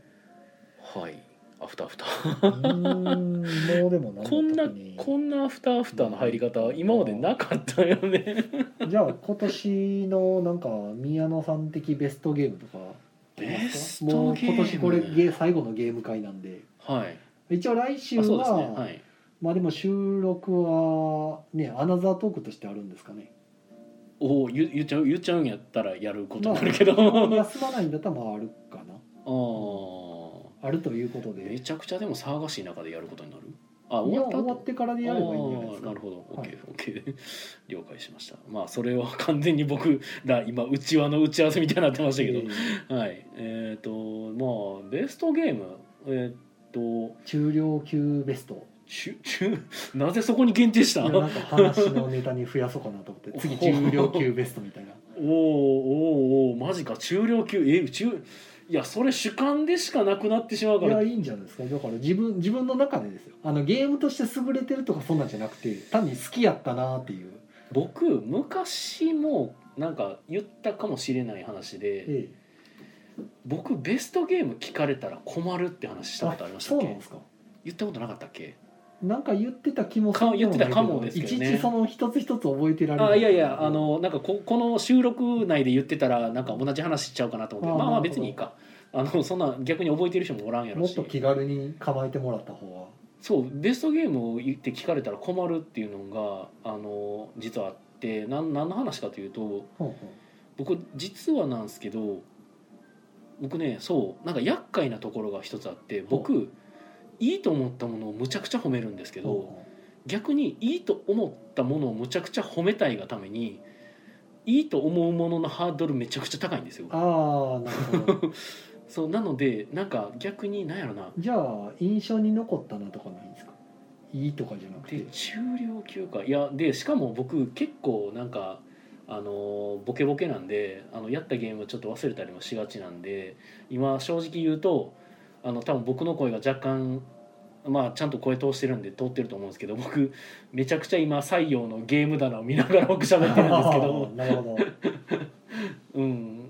はいアフターアフタうーもうでもこんなこんなアフターアフターの入り方今までなかったよね。じゃあ今年のなんか宮野さん的ベストゲームとかベストもうゲーム。今年これゲー最後のゲーム会なんで。はい。一応来週あそうですね。は、はい。まあでも収録はねアナザートークとしてあるんですかね。おお言言っちゃう言っちゃうんやったらやることになるけど、まああ休まないんだったらまああるかな。ああるということで。めちゃくちゃでも騒がしい中でやることになる？あ終わった後？終わってからでやればいいんじゃないですか。あーなるほど。はい。OKOK 了解しました。まあそれは完全に僕ら今内輪の打ち合わせみたいになってましたけど、えーはい。えっ、とまあベストゲーム。えっ、と。中量級ベスト。ちゅちゅなぜそこに限定した？なんか話のネタに増やそうかなと思って。次中量級ベストみたいな。おーおーおーマジか。中量級？え中いやそれ主観でしかなくなってしまうから。いやいいんじゃないですか。だから自分自分の中でですよ。あのゲームとして優れてるとかそんなんじゃなくて単に好きやったなっていう、僕昔もなんか言ったかもしれない話でえ僕ベストゲーム聞かれたら困るって話したことありましたっけ？そうなんですか。言ったことなかったっけ？なんか言ってた気もか言ってたかもですけどね。いちいちその一つ一つ覚えてられるあいやいやあのなんかここの収録内で言ってたらなんか同じ話しちゃうかなと思って。あーまあまあ別にいいかあのそんな逆に覚えてる人もおらんやろし。もっと気軽に構えてもらった方は。そうベストゲームを言って聞かれたら困るっていうのがあの実はあってなん何の話かというとほうほ僕実はなんですけど僕ねそうなんか厄介なところが一つあって僕いいと思ったものをむちゃくちゃ褒めるんですけど逆にいいと思ったものをむちゃくちゃ褒めたいがためにいいと思うもののハードルめちゃくちゃ高いんですよ。うああなるほど そうなのでなんか逆に何やろな。じゃあ印象に残ったなとかないんですか？いいとかじゃなくて。で中量級か。いやでしかも僕結構なんかあのボケボケなんであのやったゲームちょっと忘れたりもしがちなんで今正直言うとあの多分僕の声が若干まあちゃんと声通してるんで通ってると思うんですけど僕めちゃくちゃ今採用のゲーム棚を見ながら僕喋ってるんですけど。なるほど。うん、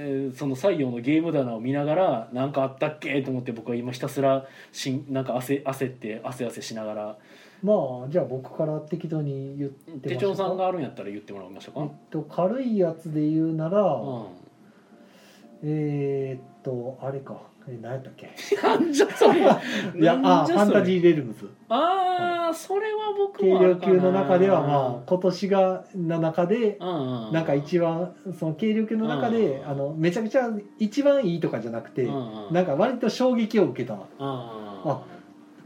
えーその採用のゲーム棚を見ながら何かあったっけと思って僕は今ひたすらしんなんか焦焦って汗汗しながら。まあじゃあ僕から適当に言ってみ手帳さんがあるんやったら言ってもらいましょうえっか。と軽いやつで言うなら、うん。えーっとあれかえ何やったっけ？なんじゃそれ。いやあファンタジーレルムズ。ああ、それは僕軽量級の中ではまあ今年がの中でなんか一番その軽量級の中でうんあのめちゃくちゃ一番いいとかじゃなくてなんか割と衝撃を受けた。あ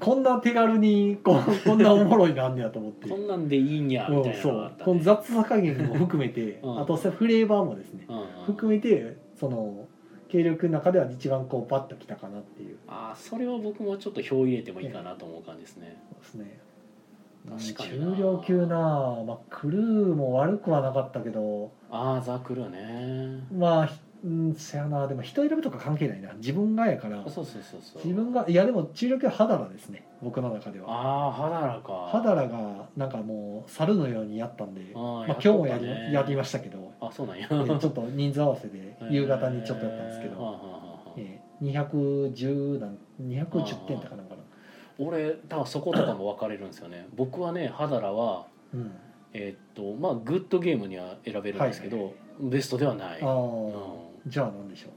こんな手軽にこう こんなおもろいなんねやと思って。こんなんでいいんやみたいなうんそう。この雑さ加減も含めてうん。あとフレーバーもですね。うんうん。含めてその軽量級の中では一番こうバッときたかなっていう。ああ、それは僕もちょっと票入れてもいいかなと思う感じですね。そうですね。確かにな中量級なまあクルーも悪くはなかったけど。ああ、ザクルね。まあひうんそやなでも人選ぶとか関係ないな。自分がやから。そうそうそうそう。自分がいやでも中量級はハダラですね。僕の中では。ああ、ハダラか。ハダラがなんかもう猿のようにやったんで。まあ、今日もやりやりましたけどあ、そうなんや。えーちょっと人数合わせで夕方にちょっとやったんですけど、えーはあはあはあ。えー、210何210点だかなんかな。俺多分そことかも分かれるんですよね。僕はねハダラはうん。えーっとまあグッドゲームには選べるんですけど、はいはい。ベストではない。うじゃあ何でしょう。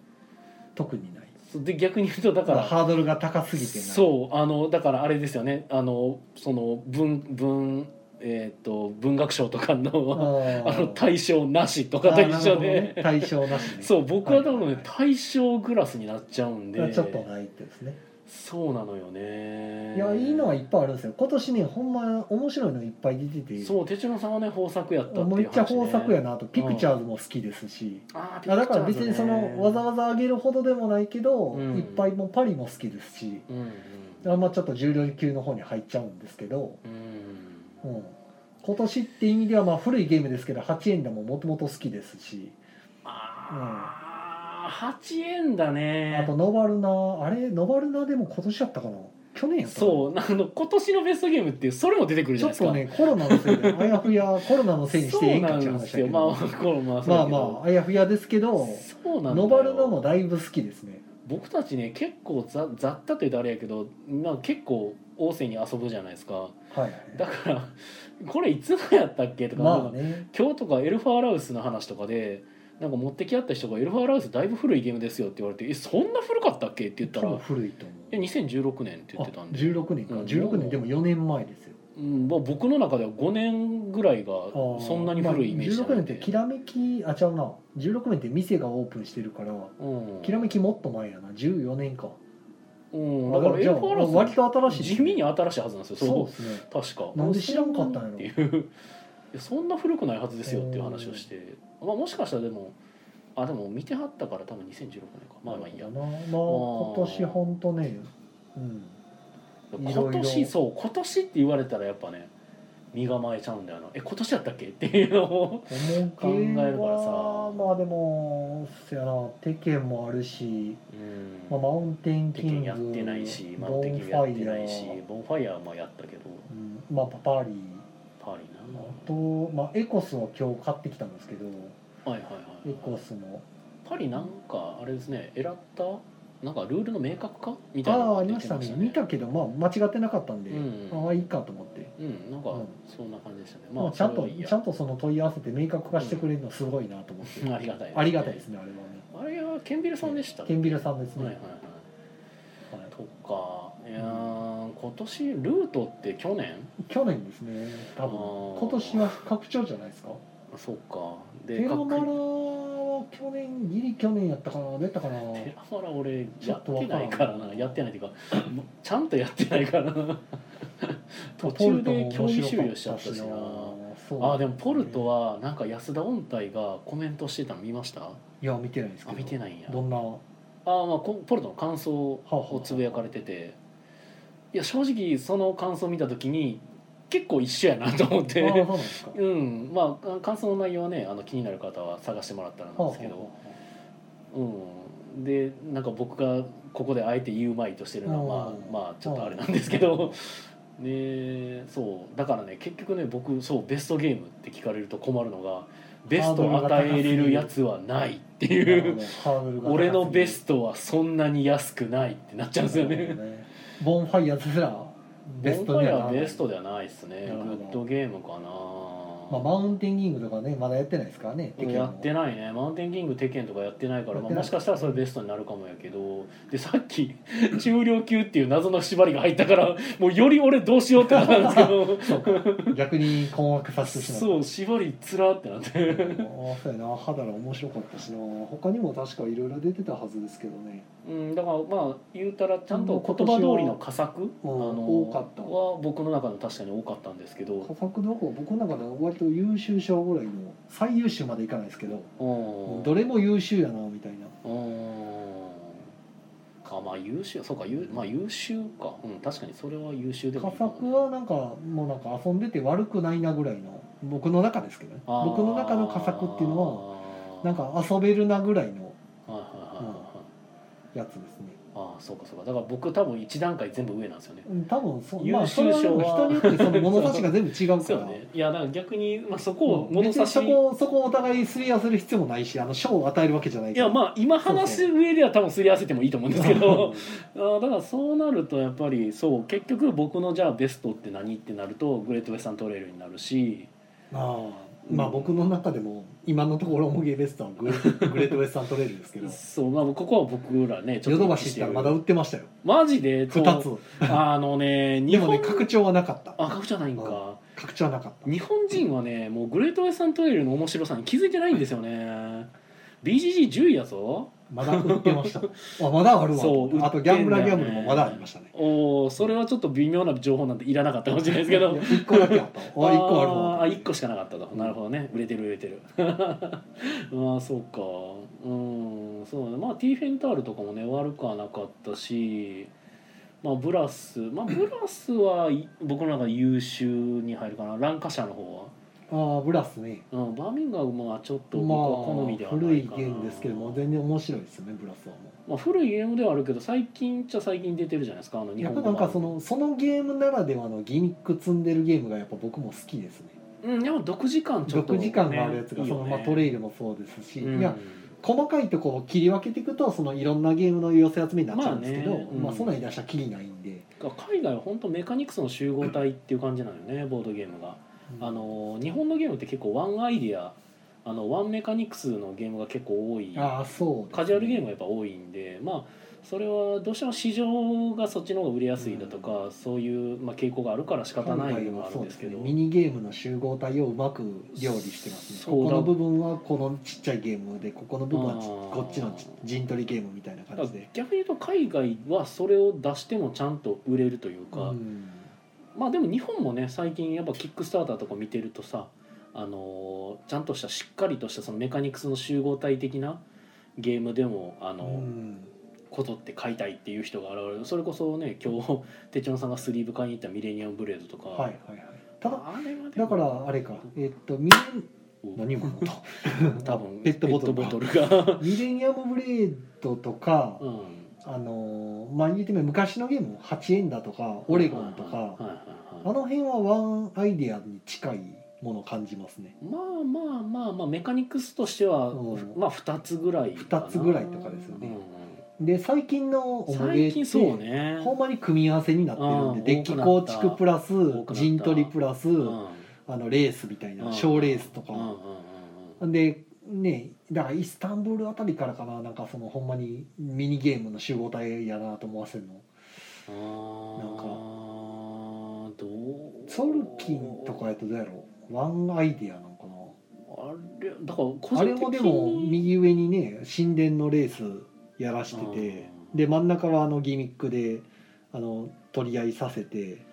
特にない。んで逆に言うとだからハードルが高すぎてそうあのだからあれですよね。あのその文文えーっと文学賞とかのあの対象なしとかと一緒で、ね。対象なしね。そう僕は多分ね、はいはいはい。対象グラスになっちゃうんで。ちょっとないってですね。そうなのよね。いやいいのはいっぱいあるんですよ。今年ねほんま面白いのいっぱい出てて。そう手野さんはね豊作やったっていう話、ね、めっちゃ豊作やなと。ピクチャーズも好きですし、あーあだから別にそのわざわわざ上げるほどでもないけど、うん。いっぱいもうパリも好きですし。うんうん。あんまちょっと重量級の方に入っちゃうんですけど、うんうん、今年って意味ではまあ古いゲームですけど8円でももともと好きですし。ああ、8円だね。あとノバルナあれ？ノバルナでも今年やったかな？去年やったかな？そうあの今年のベストゲームってそれも出てくるじちょゃないですか。っとねコロナのせいで あやふやコロナのせいにしてええんかってい。うそうなんですよまあまあまあまああやふやですけどそうなんだよ。ノバルナもだいぶ好きですね。僕たちね結構ざ雑多というとあれやけどまあ結構大勢に遊ぶじゃないですか。はい。はいだからこれいつのやったっけとか、まあね。今日とかエルファーラウスの話とかでなんか持ってき合った人が「エルファーラウスだいぶ古いゲームですよ」って言われて「えそんな古かったっけ?」って言ったら古いと思う「え2016年」って言ってたんあで、16年か、うん。16年でも4年前ですよ。うん。まあ、僕の中では5年ぐらいがそんなに古いイメージまあ、16ないんで年ってきらめきあちゃうな。16年って店がオープンしてるからうん。きらめきもっと前やな。14年かうん、だからエルファーラウス割と新しい地味に新しいはずなんですよそうですね。確か。なんで知らんかったんやろっていうそんな古くないはずですよっていう話をして、まあ、もしかしたらでもあでも見てはったから多分2016年か。まあまあいいや。なまあ今年本当ね。うん。今年そう今年って言われたらやっぱね身構えちゃうんだよな。え今年やったっけ？っていうのを考えるからさ。まあでもそやな。テケンもあるし、うん。まあ、マウンテンキングやってないしマウンテンキンフグやってないしボンファイヤーはまあやったけど。うんまあパパリ。パーリーな。あと、まあ、エコスを今日買ってきたんですけどはいはいはいエコスも。ぱりなんかあれですねエラッタなんかルールの明確化？みたいなのが出ああありましたね。見たけどまあ間違ってなかったんで、うん。ああいいかと思って、うんなんかうん。そんな感じでしたね、まあ、ちゃんとちゃんとその問い合わせて明確化してくれるのすごいなと思って、ありがたいありがたいですねあれはね。あれはケンビルさんでしたケンビルさんですね、はいはいはい。はい。とか。いやー今年ルートって去年？去年ですね。多分。今年は拡張じゃないですか。あそうか。でテラマラ各は去年ギリ去年やったかなどうやったかな。テラマラ俺やってないからな。やってないっていうかちゃんとやってないからな 途中で競技終了しちゃったしな。あでもポルトはなんか安田音体がコメントしてたの見ました？いや見てないですけあど見てないんや。どんな？はあまあこポルトの感想をつぶやかれてて。いや正直その感想を見た時に結構一緒やなと思っあてうなんまあ感想の内容はねあの気になる方は探してもらったらなんですけど、うん、でなんか僕がここであえて言うまいとしてるのはうんまあまあちょっとあれなんですけどでそうだからね結局ね僕そうベストゲームって聞かれると困るのがベストを与えれるやつはないっていう。俺のベストはそんなに安くないってなっちゃうんですよね。ボンファイヤーすらベストにはない。ボンファイアベストではないですね。グッドゲームかな、まあ、マウンテンキングとかねまだやってないですからねやってないね。マウンテンキングテケンとかやってないから、まあ、もしかしたらそれベストになるかもやけど。でさっき 中量級っていう謎の縛りが入ったからもうより俺どうしようってなったんですけど。逆に困惑させてしまった。そう縛りつらってなって。ああそうやな。肌が面白かったしな。他にも確かいろいろ出てたはずですけどねうんだからまあ言うたらちゃんと言葉通りの佳作、うん。あの多かった。は僕の中で確かに多かったんですけど。佳作どこ僕の中では割と優秀賞ぐらいの最優秀までいかないですけどうん。どれも優秀やなみたいな。うん。あまあ優秀そうか優まあ優秀か。うん確かにそれは優秀でもい佳いかも。作はなんかもうなんか遊んでて悪くないなぐらいの僕の中ですけどね。僕の中の佳作っていうのはなんか遊べるなぐらいのやつですね。ああそうかそうか。だから僕多分一段階全部上なんですよね。うん多分そう。優まあそれ人によってその物差しが全部違うかそうらよね。いやだから逆に、まあ、そこをうん物差し別にそこそこをお互いすり合わせる必要もないしあの賞を与えるわけじゃないいやまあ今話す上では多分すり合わせてもいいと思うんですけど。う あーだからそうなるとやっぱりそう結局僕のじゃあベストって何ってなるとグレートウェスタントレイルになるし。んああまあ僕の中でも今のところオムゲーベストはグレ グレートウェスタントレールですけど。そうまあここは僕らねちょヨっとドバシ行ったらまだ売ってましたよ。マジで？そう2つ。あのね日でも本ね拡張はなかった。あ拡張ないんか。拡張はなかった。日本人はねもうグレートウェスタントレイルの面白さに気づいてないんですよね。BGG10 位やぞまだ売ってました。あまだあるわ。そうあとギャンブラーギャンブルもまだありましたね。おおそれはちょっと微妙な情報なんていらなかったかもしれないですけど。1個だけあった。あ1個あるわあーあ一個しかなかったと、なるほどね。売れてる売れてる。まあそうか。うんそうね。まあティーフェンタールとかもね悪くはなかったし。まあブラス。まあブラスはい僕の中で優秀に入るかな。ランカシャーの方はああブラスね。うん、バーミンガムはちょっと僕まあは好みではないかな、古いゲームですけども全然面白いですよねブラスはもまあ、古いゲームではあるけど最近っちゃ最近出てるじゃないですかあのう日本語やっぱなんかそのそのゲームならではのギミック積んでるゲームがやっぱ僕も好きですね。うんでも独自感ちょっと、独自感があるやつがそのまあトレイルもそうですし、うん。いや細かいところを切り分けていくとそのいろんなゲームの寄せ集めになっちゃうんですけど、まあまあねうん。そんなん言い出したらきりないんで、海外は本当メカニクスの集合体っていう感じなのよねボードゲームがあの日本のゲームって結構ワンアイディアあのワンメカニクスのゲームが結構多い。ね、カジュアルゲームがやっぱ多いんでまあそれはどうしても市場がそっちの方が売れやすいだとか、そういう、まあ、傾向があるから仕方ないのもあるんですけど。ミニゲームの集合体をうまく料理してますね。ここの部分はこのちっちゃいゲームでここの部分はこっちのち陣取りゲームみたいな感じで、逆に言うと海外はそれを出してもちゃんと売れるというか、うんまあでも日本もね最近やっぱキックスターターとか見てるとさあのーちゃんとしたしっかりとしたそのメカニクスの集合体的なゲームでもあの、うん。ことって買いたいっていう人が現れる。それこそね今日手帳さんがスリーブ買いに行ったミレニアムブレードとか、はいはいはい。ただあれはだからあれか。えっとミレうん。何も 多分ペットボトルかペットボトルが。ミレニアムブレードとか、うんあのーまあ言ってみれば昔のゲーム8円だとかオレゴンとか、あの辺はワンアイデアに近いものを感じますね。まあまあまあまあメカニクスとしては、うん。まあ2つぐらいかな。二つぐらいとかですよね。うんで最近のおもげって最近そうね。ほんまに組み合わせになってるんうんでデッキ構築プラス陣取りプラスうんあのレースみたいなうん。賞レースとか。でねだからイスタンブールあたりからかななんかそのほんまにミニゲームの集合体やなと思わせるの？なんかどう？ソルキンとかやとどうやろ？うワンアイデアなのかあれだから個人的になあれもでも右上にね神殿のレースやらしててで真ん中はあのギミックであの取り合いさせて。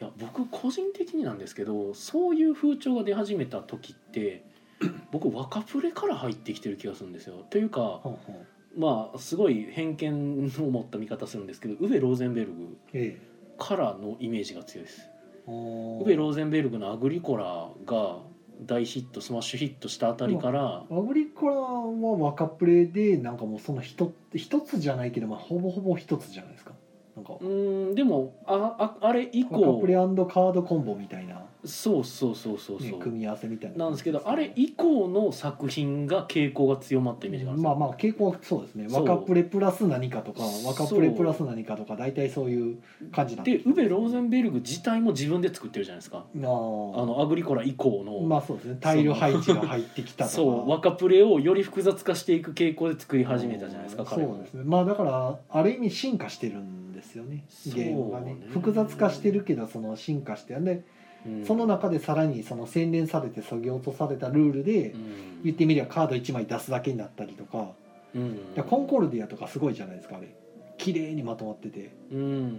いや僕個人的になんですけどそういう風潮が出始めた時って 僕若プレから入ってきてる気がするんですよ。というかほんほんまあすごい偏見を持った見方するんですけどウベ・ローゼンベルグえからのイメージが強いです。えおウベ・ローゼンベルグの「アグリコラ」が大ヒットスマッシュヒットしたあたりからアグリコラは若プレでなんかもうその一一つじゃないけど、まあ、ほぼほぼ一つじゃないですかなんか。うーんでもあああれ以若降プレカードコンボみたいな、そうそうそうそうねそう、組み合わせみたいななんですけどあれ以降の作品が傾向が強まったイメージがあるんですよ。まあまあ傾向はそうですね。若プレプラス何かとか若プレプラス何かとか大体そういう感じなんでウベ・ローゼンベルグ自体も自分で作ってるじゃないですか。ああのアグリコラ以降の、まあそうですね。タイル配置が入ってきたとか。そう。若プレをより複雑化していく傾向で作り始めたじゃないですか彼もそうですね。まあだからある意味進化してるんですよね。ゲームがね。複雑化してるけどその進化してでうん。その中でさらにその洗練されてそぎ落とされたルールでうん。言ってみればカード1枚出すだけになったりとか。うん。コンコルディアとかすごいじゃないですかあれ。綺麗にまとまってて。うんうんうん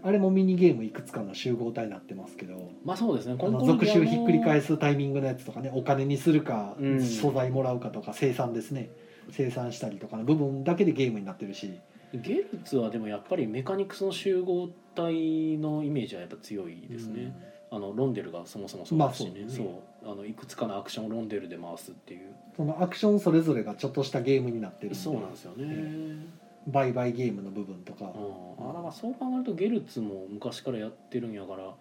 あれもミニゲームいくつかの集合体になってますけど。まあそうですね。あの続集ひっくり返すすタイミングのやつとかねお金にするかうん。素材もらうかとか生産ですね。生産したりとかの部分だけでゲームになってるしゲルツはでもやっぱりメカニクスの集合体のイメージはやっぱ強いですね、あのロンデルがそもそもそうですしね,、まあそうね。そう。あのいくつかのアクションをロンデルで回すっていう。そのアクションそれぞれがちょっとしたゲームになってるそうなんですよね、売買ゲームの部分とか。うん、あらまあそう考えるとゲルツも昔からやってるんやから、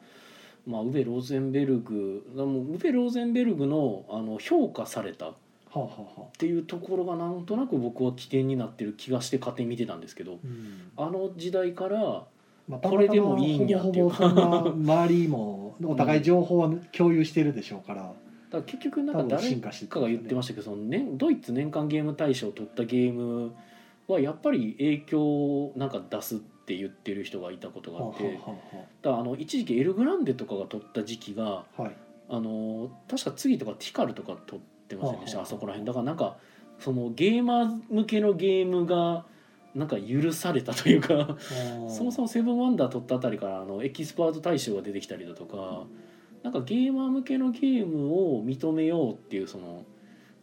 まあ、ウベ・ローゼンベルグウベ・ローゼンベルグのあの評価されたっはあ、はあはあ。ていうところがなんとなく僕は起点になってる気がして勝手に見てたんですけどうん。あの時代からまあ、これでもいいんやって。いうほぼほぼそんな周りもお互い情報は共有してるでしょうから、だから結局なんか誰かが言ってましたけどその、ね、ドイツ年間ゲーム大賞を取ったゲームはやっぱり影響をなんか出すって言ってる人がいたことがあって、だあの一時期エルグランデとかが取った時期がはい。あの確か次とかティカルとか取ってませんでした、はあそこら辺。だからなんかそのゲーマー向けのゲームがなんか許されたというかそもそも「セブンワンダー」取ったあたりからあのエキスパート大賞が出てきたりだとかなんかゲーマー向けのゲームを認めようっていうその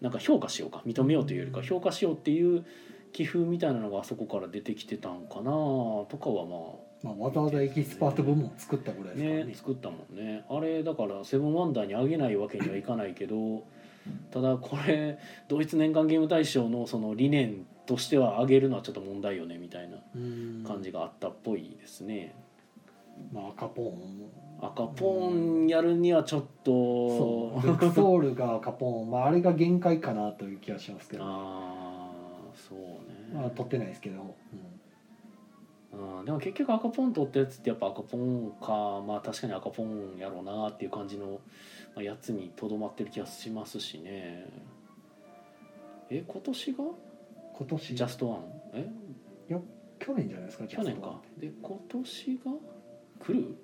なんか評価しようか認めようというよりか評価しようっていう気風みたいなのがあそこから出てきてたんかなとかはまあまあ、わざわざエキスパート部門を作ったぐらいですね。ね作ったもんね。あれだから「セブンワンダー」にあげないわけにはいかないけどただこれドイツ年間ゲーム大賞のその理念としてはあげるのはちょっと問題よねみたいなうん。感じがあったっぽいですね。まあ赤ポーン。赤ポーンやるにはちょっとそう。ルクソールが赤ポーン。まああれが限界かなという気がしますけど、ああそうね、まあ、取ってないですけど、うん、でも結局赤ポーン取ったやつってやっぱ赤ポーンか。まあ確かに赤ポーンやろうなっていう感じのまあやつにとどまってる気がしますしね。え今年が？今年？ジャストワン？え？去年じゃないですか去年か。で今年が？クルー？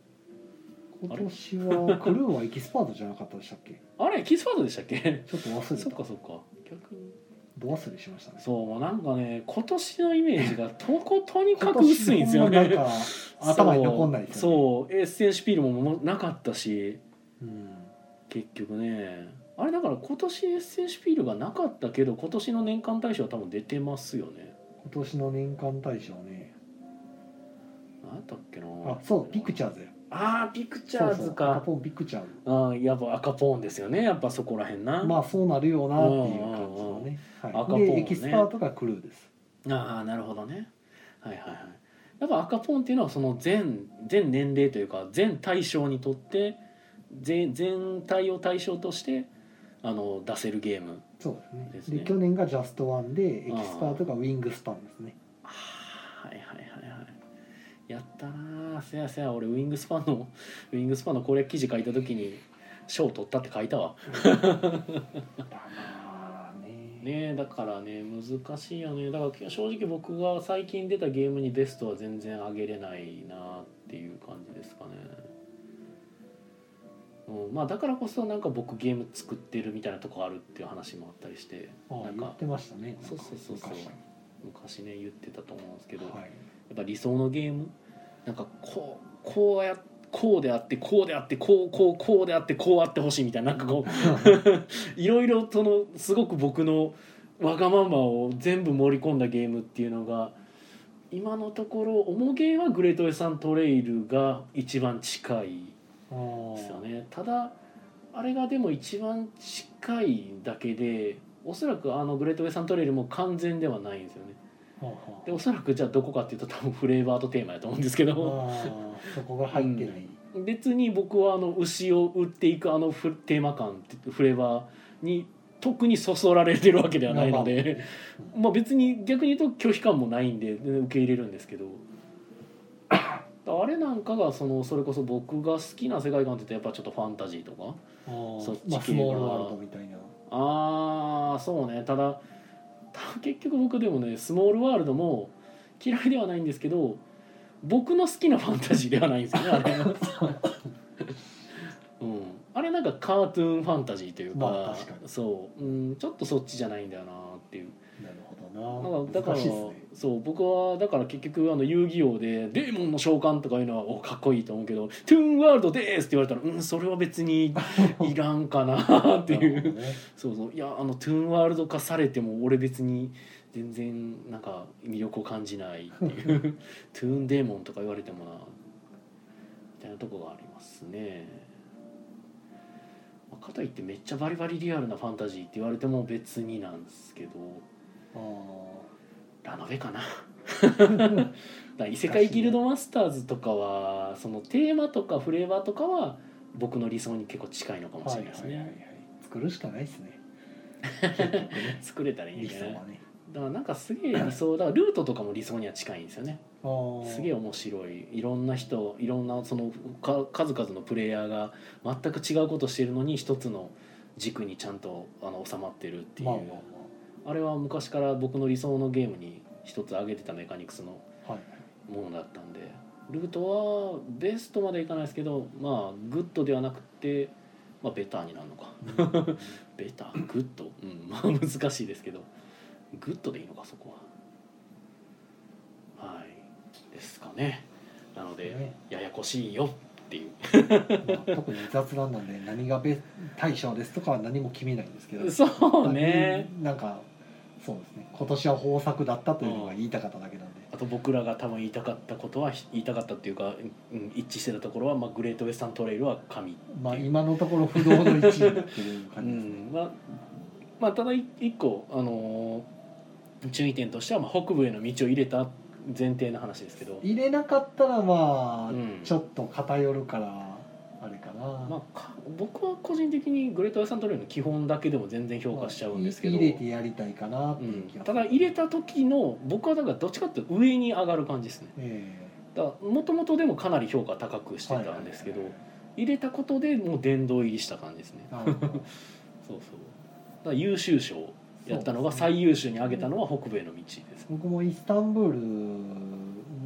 今年は クルーはエキスパートじゃなかったでしたっけ？あれエキスパートでしたっけ？ちょっと忘れそったかそっか。逆に。ど忘れしましたね。そうもうなんかね今年のイメージがとことにかく薄いんですよね。頭に残んないですよね。そうエッセンシュピールももなかったし。うん結局ね。あれだから今年エッセンシュピールがなかったけど今年の年間大賞は多分出てますよね。今年の年間大賞ね。何やったっけな。あそうピクチャーズや。あーピクチャーズそうそう赤かポーンピクチャーズ。あーやっぱ赤ポーンですよね。やっぱそこらへんな、まあそうなるよなっていう感じのね、はい、赤ポーンね。でエキスパートがクルーです。ああなるほどね。はいはいはい。やっぱ赤ポンっていうのはその全全年齢というか全対象にとって全全体を対象としてあの出せるゲームそうですね。ですね。で去年がジャストワンでエキスパートがウィングスパンですね。はいはいはいはい。やったなー。せやせや俺ウィングスパンの ウィングスパンの攻略記事書いた時に賞取ったって書いたわ。まあねねえだからね難しいよね。だから正直僕が最近出たゲームにベストは全然上げれないなっていう感じですかね、うん、まあだからこそなんか僕ゲーム作ってるみたいなとこあるっていう話もあったりしてなんか言ってましたね。そうそうそうそう昔。昔ね言ってたと思うんですけど、はい。やっぱ理想のゲームなんかこうこうやこうであってこうであってこうこうこうであってこうあってほしいみたいななんかこう いろいろそのすごく僕のわがままを全部盛り込んだゲームっていうのが今のところ重ゲーはグレートウェスタントレイルが一番近いですよね。ただあれがでも一番近いだけでおそらくあのグレートウェスタントレイルも完全ではないんですよね。でおそらくじゃあどこかっていうと多分フレーバーとテーマやと思うんですけど。そこが入ってない、別に僕はあの牛を売っていくあのフテーマ感ってフレーバーに特にそそられてるわけではないので。まあ別に逆に言うと拒否感もないんで受け入れるんですけどあれなんかがそのそれこそ僕が好きな世界観って言うとやっぱちょっとファンタジーとか？そっち系がまあスモールワールドみたいな。ああそうね。ただた結局僕でもねスモールワールドも嫌いではないんですけど僕の好きなファンタジーではないんですよね あれ、うん、あれなんかカートゥーンファンタジーというか,、まあ確かに。そう、うん、ちょっとそっちじゃないんだよなっていうな。るほなだから、ね。そう僕はだから結局あの遊戯王で「デーモンの召喚」とかいうのはおかっこいいと思うけど「トゥーンワールドです」って言われたらうんそれは別に いらんかなっていう。ね。そうそう。いやあのトゥーンワールド化されても俺別に全然なんか魅力を感じないっていう。トゥーンデーモンとか言われてもなみたいなとこがありますね。まあかといってめっちゃバリバリリアルなファンタジーって言われても別になんですけど。あラノベかな。異世界ギルドマスターズとかはそのテーマとかフレーバーとかは僕の理想に結構近いのかあもしれないですね。はいはいはい。はい作るしかないですね。作れたらいいん理だよね想はねだからなんかすげえ理想だ。からルートとかも理想には近いんですよね。すげえ面白い。いろんな人いろんなそのか数々のプレイヤーが全く違うことしてるのに一つの軸にちゃんとあの収まってるっていう、まあまあれは昔から僕の理想のゲームに一つ挙げてたメカニクスのものだったんでルートはベストまでいかないですけどまあグッドではなくて、まあ、ベターになるのか。ベターグッド？うんまあ難しいですけどグッドでいいのかそこは。はい。ですかね。なので、ね。ややこしいよっていう。まあ特に雑談なんで何がベ大賞ですとかは何も決めないんですけど。そうね。なんかそうですね。今年は豊作だったというのが言いたかっただけなんで、あと僕らが多分言いたかったことは言いたかったっていうか、うん、一致してたところは、まあ、グレートウェスタントレイルは神まあ今のところ不動の1位ってるう感じですね、んまあ、まあただい一個、あのー注意点としては、まあ、北部への道を入れた前提の話ですけど、入れなかったらまあ、うん。ちょっと偏るからまあ、か僕は個人的にグレートウェスタントレイルの基本だけでも全然評価しちゃうんですけど、入れてやりたいかなってうんいう気が、ただ入れた時の僕はだからどっちかっていうと上に上がる感じですね。もともとでもかなり評価高くしてたんですけど、入れたことでもう殿堂入りした感じですね。そうそう。だ優秀賞やったのが最優秀に上げたのは北部への道です、僕もイスタンブール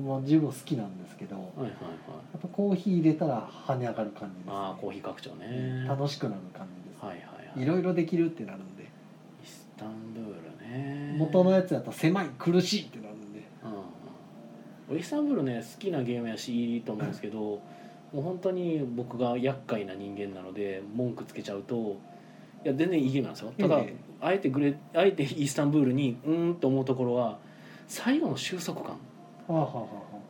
も十分好きなんで。すけどはいはいはい。やっぱコーヒー入れたら跳ね上がる感じです、ね、ああコーヒー拡張ね。楽しくなる感じです、はいはいはい。いろいろできるってなるんで。イスタンブールね。元のやつだと狭い苦しいってなるんで。うんうん。イスタンブールね好きなゲームやしいいと思うんですけどもう本当に僕が厄介な人間なので文句つけちゃうといや全然いいゲームなんですよ。ただ、ええあえてグレあえてイスタンブールにうーんと思うところは最後の収束感。はあはあはあは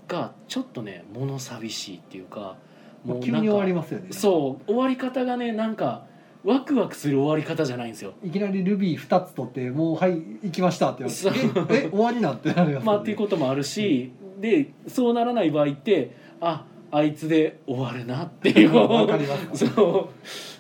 がちょっとね物寂しいっていうかあまあ急に終わりますよね。そう終わり方がねなんかワクワクする終わり方じゃないんですよ。いきなりルビー2つ取ってもうはい行きましたって言われてええ終わりなんてなるやつ、まあっていうこともあるし、でそうならない場合ってああいつで終わるなっていう。わかりますか そ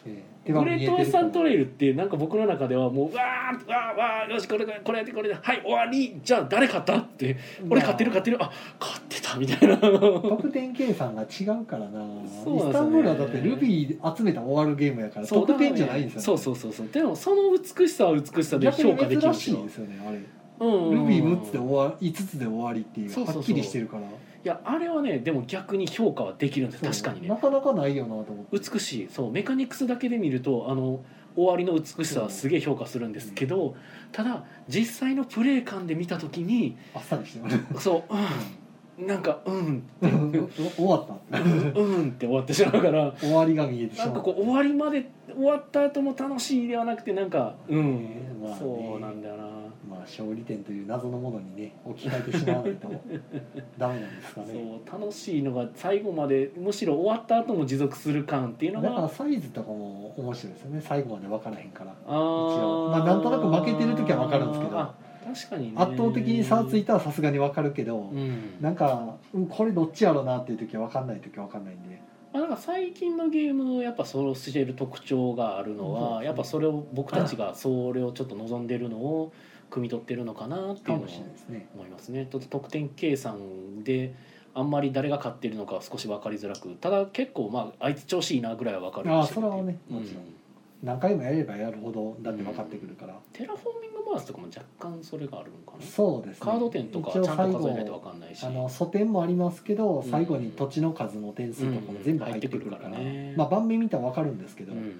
うグレートウェスタントレイルってなんか僕の中ではもうわーわーわーよしこれこれこれやってこれではい終わりじゃあ誰勝ったって俺勝ってる勝ってるあ勝ってたみたいな得点計算が違うからなそうなんですねイスタンブールはだってルビー集めた終わるゲームやから得点じゃないんですよ、ね、そうそうそうそうでもその美しさは美しさで評価できるしいですよねあれうんルビー6つで終わ5つで終わりっていうそうそうそうはっきりしてるからいやあれはねでも逆に評価はできるんです確かにね。なかなかないよなと思って。美しい。そうメカニクスだけで見るとあの終わりの美しさはすげえ評価するんですけどただ実際のプレイ感で見た時にあっさりしてます。そううん。なんかうん 終わった。うんって終わってしまうから終わりが見えてしまう。なんかこう終わりまで終わった後も楽しいではなくてなんかうん、ねまあね。そうなんだよな。まあ勝利点という謎のものにね置き換えてしまわないと ダメなんですかね。そう楽しいのが最後までむしろ終わった後も持続する感っていうのだからがサイズとかも面白いですよね。最後まで分からへんから。あー。まあなんとなく負けてる時は分かるんですけど。あ確かにね。圧倒的に差ついたらさすがに分かるけど、うん。なんかうんこれどっちやろうなっていう時は分かんない時は分かんないんで。まあ、なんか最近のゲームのやっぱそうしてる特徴があるのは、うん。やっぱそれを僕たちがそれをちょっと望んでるのを汲み取ってるのかなっていうのをかもしれないですね。思いますね。ちょっと得点計算であんまり誰が勝ってるのかは少し分かりづらくただ結構まああいつ調子いいなぐらいは分かるあそれはねもちろん、何回もやればやるほどだって分かってくるから、テラフォーミングマースとかも若干それがあるのかな。そうですね。カード点とかちゃんと数えないと分かんないし。あの素点もありますけどうん。最後に土地の数の点数とかも全部入ってくるから,、ね。まあ盤面見たら分かるんですけど、うんうんうん。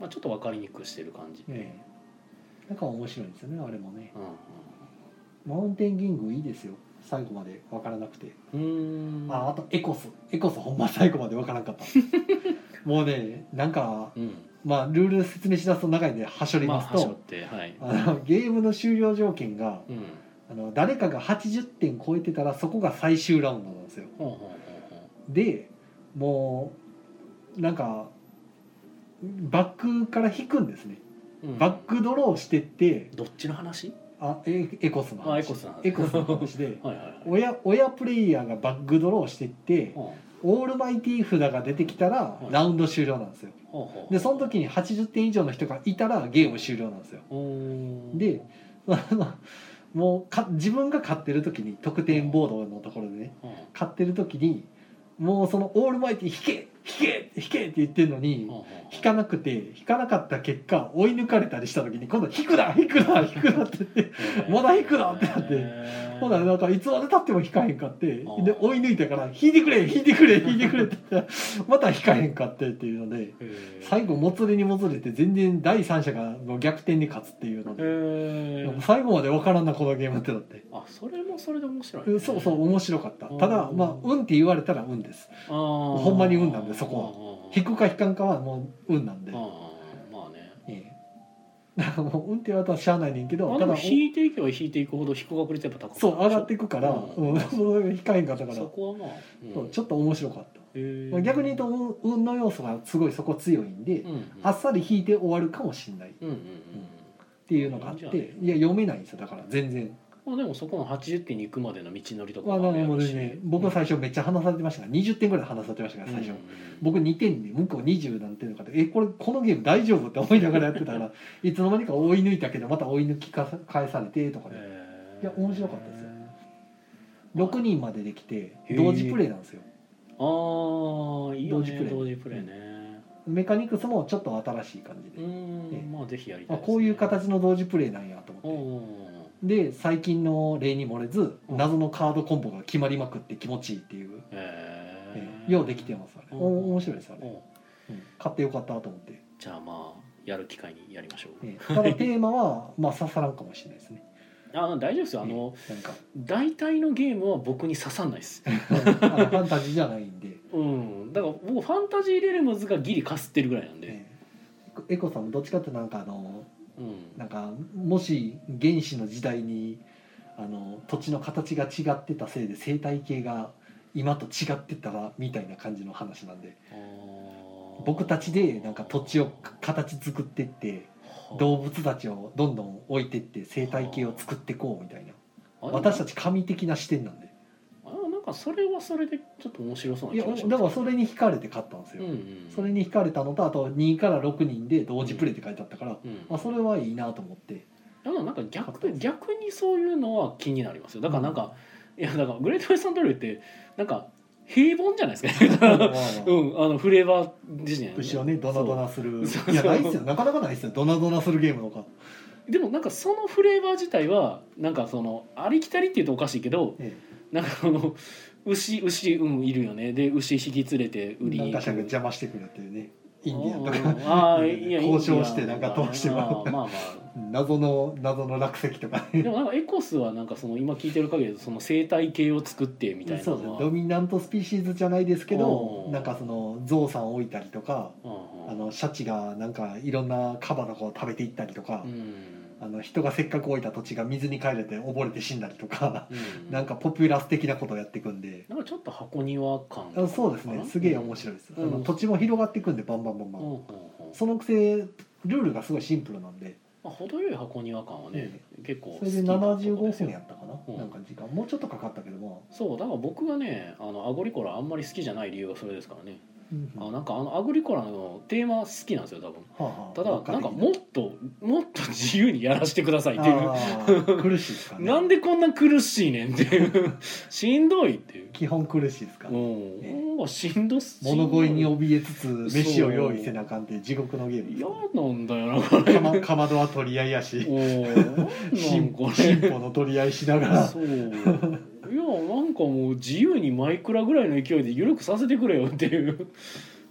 まあ、ちょっと分かりにくくしてる感じで、ねえなんか面白いんですよねあれもね。うんマウンテンキングいいですよ最後まで分からなくて、うん。ああとエコス。エコスほんま最後まで分からんかった。もうねなんかうん。まあルール説明しだすと長いんではしょりまあますと、端折ってはい。あのゲームの終了条件がうん。あの誰かが80点超えてたらそこが最終ラウンドなんですよ。でもうなんかバックから引くんですね、バックドローしてってどっちの話？あエエコスのエコスの話。エコスの話で はいはいはい。親親プレイヤーがバックドローしてってほオールマイティー札が出てきたらはいラウンド終了なんですよ。でその時に80点以上の人がいたらゲーム終了なんですよ。うーん。で もうか自分が勝ってる時に得点ボードのところでねうん。勝ってる時にもうそのオールマイティー引け引け引けって言ってるのに引かなくて引かなかった結果追い抜かれたりした時に今度引くな引くな引くなって言ってまだ引くなってなってほんならなんかいつまでたっても引かへんかってで追い抜いたから引いてくれ引いてくれ引いてくれって言ったらまた引かへんかってっていうので最後もつれにもつれて全然第三者がの逆転に勝つっていうので最後まで分からんなこのゲームってなって。あそれもそれで面白いね。そうそう面白かった。うんただまあ運って言われたら運です。ほんまに運なんでそこは。は引くか引かんかはもう運なんで。まあね。ええ。だからもう運って言われたらしゃあないねんけどただ引いていけば引いていくほど引く確率やっぱ高くそう上がっていくからうん。うん。それが引かへんかったから。そこはまあ、うん。そうちょっと面白かった。逆に言うと運運の要素がすごいそこ強いんでうんうん。あっさり引いて終わるかもしれない。っうんうんうん。ていうのがあっていや読めないんですよ。だから全然まあでもそこの80点に行くまでの道のりとかまあう僕は最初めっちゃ話されてましたから20点ぐらい話されてましたから最初。うん僕2点で向こう20何点とかでえこれこのゲーム大丈夫って思いながらやってたら いつの間にか追い抜いたけどまた追い抜きか返されてとかでいや面白かったですよ。6人までできて同時プレイなんですよ。ああいいよね同時プレイ。ね。メカニクスもちょっと新しい感じうで、えんまあぜひやりたいね。こういう形の同時プレイなんやとお思って。おで最近の例に漏れずうん。謎のカードコンボが決まりまくって気持ちいいっていう、へええ。ようできてますあれ。面白いですあれ、おうん。買ってよかったと思って、じゃあまあやる機会にやりましょう。えただテーマは まあ刺さらんかもしれないですね。あ大丈夫ですよ。あのなんか。大体のゲームは僕に刺さんないです。ファンタジーじゃないんで、うん。だから僕ファンタジーレレムズがギリかすってるぐらいなんで、えエコさんもどっちかってなんかあのうん。なんかもし原始の時代にあの土地の形が違ってたせいで生態系が今と違ってたらみたいな感じの話なんで。僕たちでなんか土地を形作ってって動物たちをどんどん置いてって生態系を作ってこうみたいな。あ私たち神的な視点なんでかかそれはそれでちょっと面白そういやな気がします。だからそれに惹かれて買ったんですよ、うんうんそれに惹かれたのとあと2から6人で同時プレイって書いてあったから、うん。あそれはいいなと思って。だからなんか逆逆にそういうのは気になりますよ。だからなんか、いやだからグレートウェスタントレイルってなんか平凡じゃないですか。まあまあ うんあのフレーバー自身後ろねドナドナする。いやないっすよ。なかなかないっすよ。ドナドナするゲームとか、でもなんかそのフレーバー自体はなんかそのありきたりっていうとおかしいけどえなんかその牛牛うんいるよね。で牛引き連れてえ、売りに。行が邪魔してくるっていうね。インディアンとか。あーいや 交渉してなんか通しても。らうあーまあまあ。謎の謎の落石とかね。でもなんかエコスはなんかその今聞いてる限りでその生態系を作ってみたいなそうドミナントスピーシーズじゃないですけどなんかそのゾウさんを置いたりとかあのシャチがなんかいろんなカバとかを食べていったりとか、うんあの人がせっかく置いた土地が水に帰れて溺れて死んだりとか、うん。なんかポピュラス的なことをやっていくんで、なんかちょっと箱庭感。あそうですね。すげえ面い、白いです、うん。あの土地も広がっていくんでバンバンバンバン、うんうんうん。そのくせルールがすごいシンプルなんで。まあ、程よい箱庭感はね、結構それで好きなとこ75ですよ。分やったかな、うんなんか時間。もうちょっとかかったけども、そうだから僕がねあのアゴリコラあんまり好きじゃない理由がそれですからね、うんあなんかあのアゴリコラのテーマ好きなんですよ多分。はあはあただなんかもっともっと自由にやらせてくださいっていう。苦しいですかね。なんでこんな苦しいねんっていう。しんどいっていう。基本苦しいですか、うん。ねなんかしんどす物乞いに怯えつつ飯を用意せなあかんっていう地獄のゲーム嫌なんだよなこれ。かまかまどは取り合いやし。進歩の取り合いしながら。そういやなんかもう自由にマイクラぐらいの勢いで緩くさせてくれよっていう。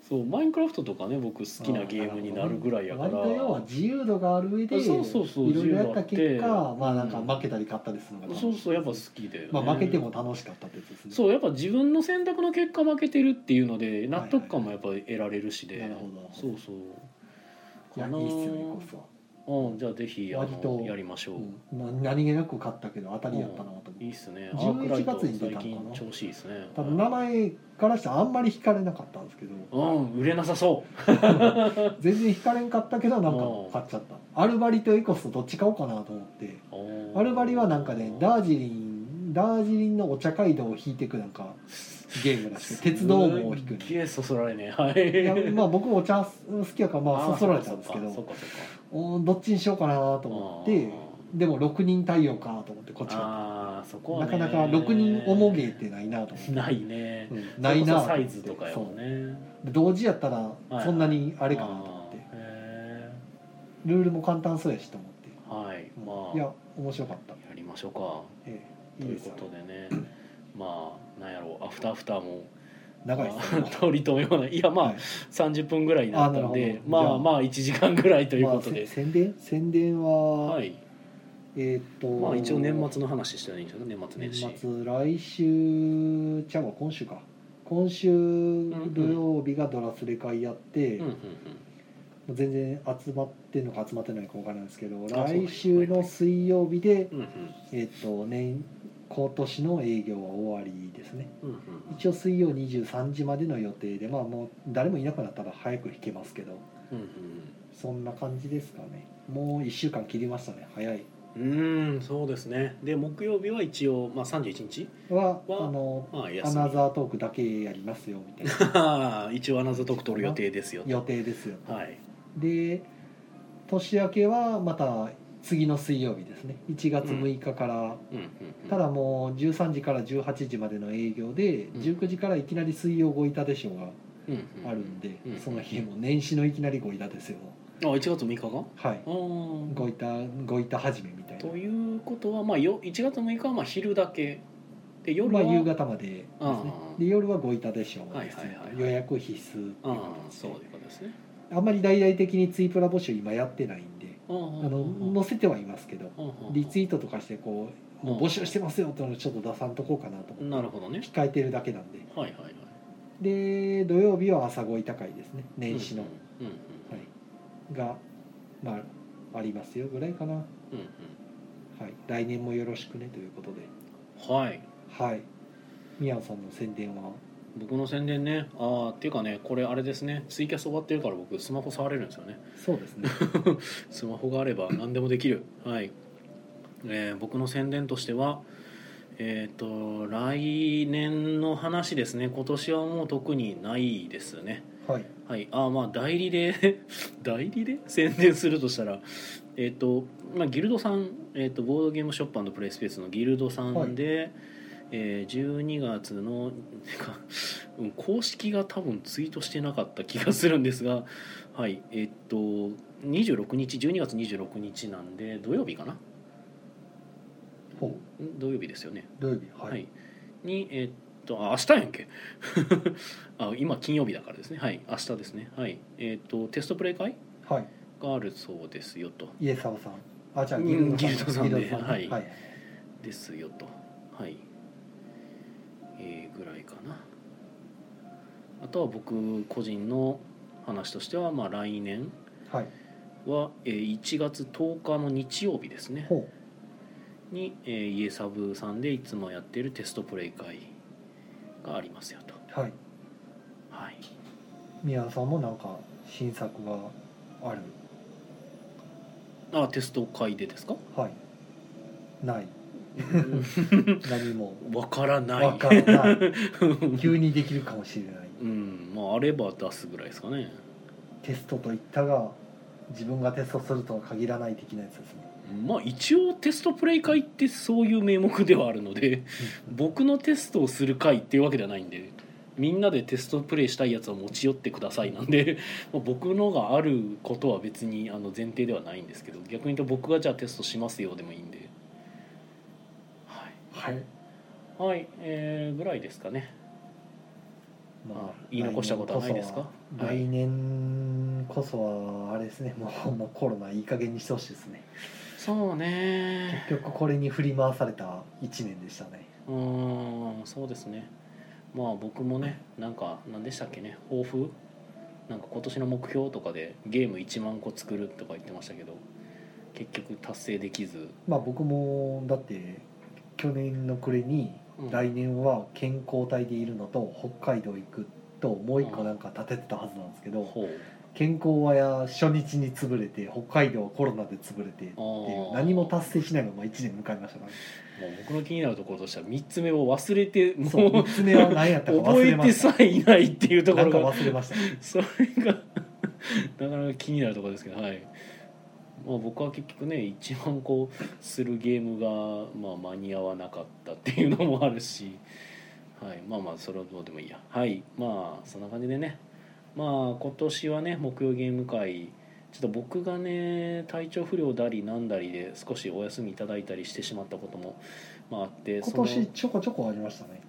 そうマインクラフトとかね僕好きなゲームになるぐらいやから。割と要は自由度がある上でそうそうそういろいろやった結果まあなんか負けたり勝ったりするのがそうそうやっぱ好きで、ね、まあ負けても楽しかったってやつですね。そうやっぱ自分の選択の結果負けてるっていうので納得感もやっぱ得られるしで、なるほど。そうそう。いやいいっすよねコスはうんじゃあぜひあ割とのやりましょう、うんな何気なく買ったけど当たりやったなと思って。いいっすね。ア11ークライト月に出た最のかな。近調子いいですね。多分名前からしてあんまり惹かれなかったんですけど。うん売れなさそ 全然惹かれんかったけどなんかうん。買っちゃった。アルバリとエコスとどっち買おうかなと思って。うアルバリはなんかねダージリンダージリンのお茶街道を引いていくなんかゲームらしくて鉄道網を引くすげえそそられね。はい。いやまあ僕お茶好きやからまあそそられたんですけど。そっかそっかおどっちにしようかなと思ってでも6人対応かと思ってこっちあーそこはなかなか6人重げってないなと思って、ないね。うんないなサイズとかやもんね。同時やったらはいそんなにあれかなと思って、へルールも簡単そうやしと思って、ーはいまあ。いや面白かった、やりましょうか。ええ、ということでね。まあなんやろう。アフターアフターも長い 通りとめもない。いやまあ、はい。30分ぐらいになったんでまあまあ1時間ぐらいということで。まあ、せ宣伝宣伝は、はい。えーっとまあ一応年末の話したらいいんじゃない年末年始。年末来週ちゃうわ今週か。今週土曜日がドラスレ会やって、うんうん全然集まってんのか集まってないのか分からないんですけど来週の水曜日で、うんうん。えーっと年今年の営業は終わりですね。うんうん一応水曜23時までの予定でまあもう誰もいなくなったら早く弾けますけど。うんうんそんな感じですかね。もう1週間切りましたね早い。うんそうですね。で木曜日は一応、まあ、31日はあはのアまあ休み。ナザートークだけやりますよみたいな。一応アナザートーク取る予定ですよと。予定ですよはい。で年明けはまた次の水曜日ですね。1月6日から、ただもう13時から18時までの営業でうん。19時からいきなり水曜ごいたでしょうがうんあるんで、うんその日も年始のいきなりごいたですよ。あ1月6日がはい。ごいたごいた始めみたいな。ということは、まあ、よ1月6日はまあ昼だけ。で夜は、まあ夕方までですね。で夜はごいたでしょうですはいはいはいはい。予約必須っていうああ形でそういうことですね。あんまり大々的にツイプラ募集今やってないんでああの載せてはいますけどリツイートとかしてこうもう募集してますよってのをちょっと出さんとこうかなとなるほどね。控えてるだけなんで。はいはいはい。で土曜日は朝ごい高いですね。年始の、うんうんはい、がまあありますよぐらいかな、はうん。い、来年もよろしくねということで。うんはい。はい。宮尾さんの宣伝は？僕の宣伝ね。ああっていうかねこれあれですね。ツイキャス終わってるから僕スマホ触れるんですよね。そうですね。スマホがあれば何でもできる。はい、えー僕の宣伝としてはえっ、と来年の話ですね。今年はもう特にないですね。はい。はい。あまあ代理で 代理で？宣伝するとしたらえっ、と、まあ、ギルドさん、えー、とボードゲームショッププレイスペースのギルドさんで、えー12月の 公式が多分ツイートしてなかった気がするんですがはいえっ、と26日12月26日なんで土曜日かな？ほん？土曜日ですよね。う土曜日ははい。い、にえっとあ明日やんけ？あ今金曜日だからですね。はい明日ですね。はい。えっとテストプレイ会？はい。があるそうですよと。家沢さん。あじゃあうんギルドさん。で。はい。はい。ですよと。はいえーぐらいかな。あとは僕個人の話としてはまあ来年はえー1月10日の日曜日ですね。ほに、えー、イエサブさんでいつもやっているテストプレイ会がありますよと。うはい。はい。宮野さんもなんか新作がある？あテスト会でですか？はい。ない何もわからない。わからない。急にできるかもしれない。うん。まああれば出すぐらいですかね。テストといったが自分がテストするとは限らない的なやつですね。まあ一応テストプレイ会ってそういう名目ではあるので僕のテストをする会っていうわけではないんでみんなでテストプレイしたいやつは持ち寄ってくださいなんで まあ僕のがあることは別にあの前提ではないんですけど逆に言うと僕がじゃあテストしますよでもいいんではいはいはい、えーぐらいですかね。まあ言い残したことはないですか？はい来年こそはあれですねもう もうコロナいい加減にしてほしいですねそうね。結局これに振り回された1年でしたねうーん、そうですね。まあ僕もね、なんか何でしたっけね、抱負？なんか今年の目標とかでゲーム1万個作るとか言ってましたけど結局達成できず、まあ僕もだって去年の暮れにうん。来年は健康体でいるのと北海道行くともう一個なんか立ててたはずなんですけど健康はや初日に潰れて北海道はコロナで潰れてっていう何も達成しないまま1年迎えましたから。ねもう僕の気になるところとしては3つ目を忘れてもそうう3つ目は何やったか忘覚えてれました。さえいないっていうところが。忘れました。それがなかなか気になるところですけどはい、まあ、僕は結局ね1万個するゲームが、まあ、間に合わなかったっていうのもあるし、はい、まあまあそれはどうでもいいや。はいまあそんな感じでね。まあ今年はね木曜ゲーム会ちょっと僕がね体調不良だりなんだりで少しお休みいただいたりしてしまったことも、まあ、あって今年ちょこちょこありましたね。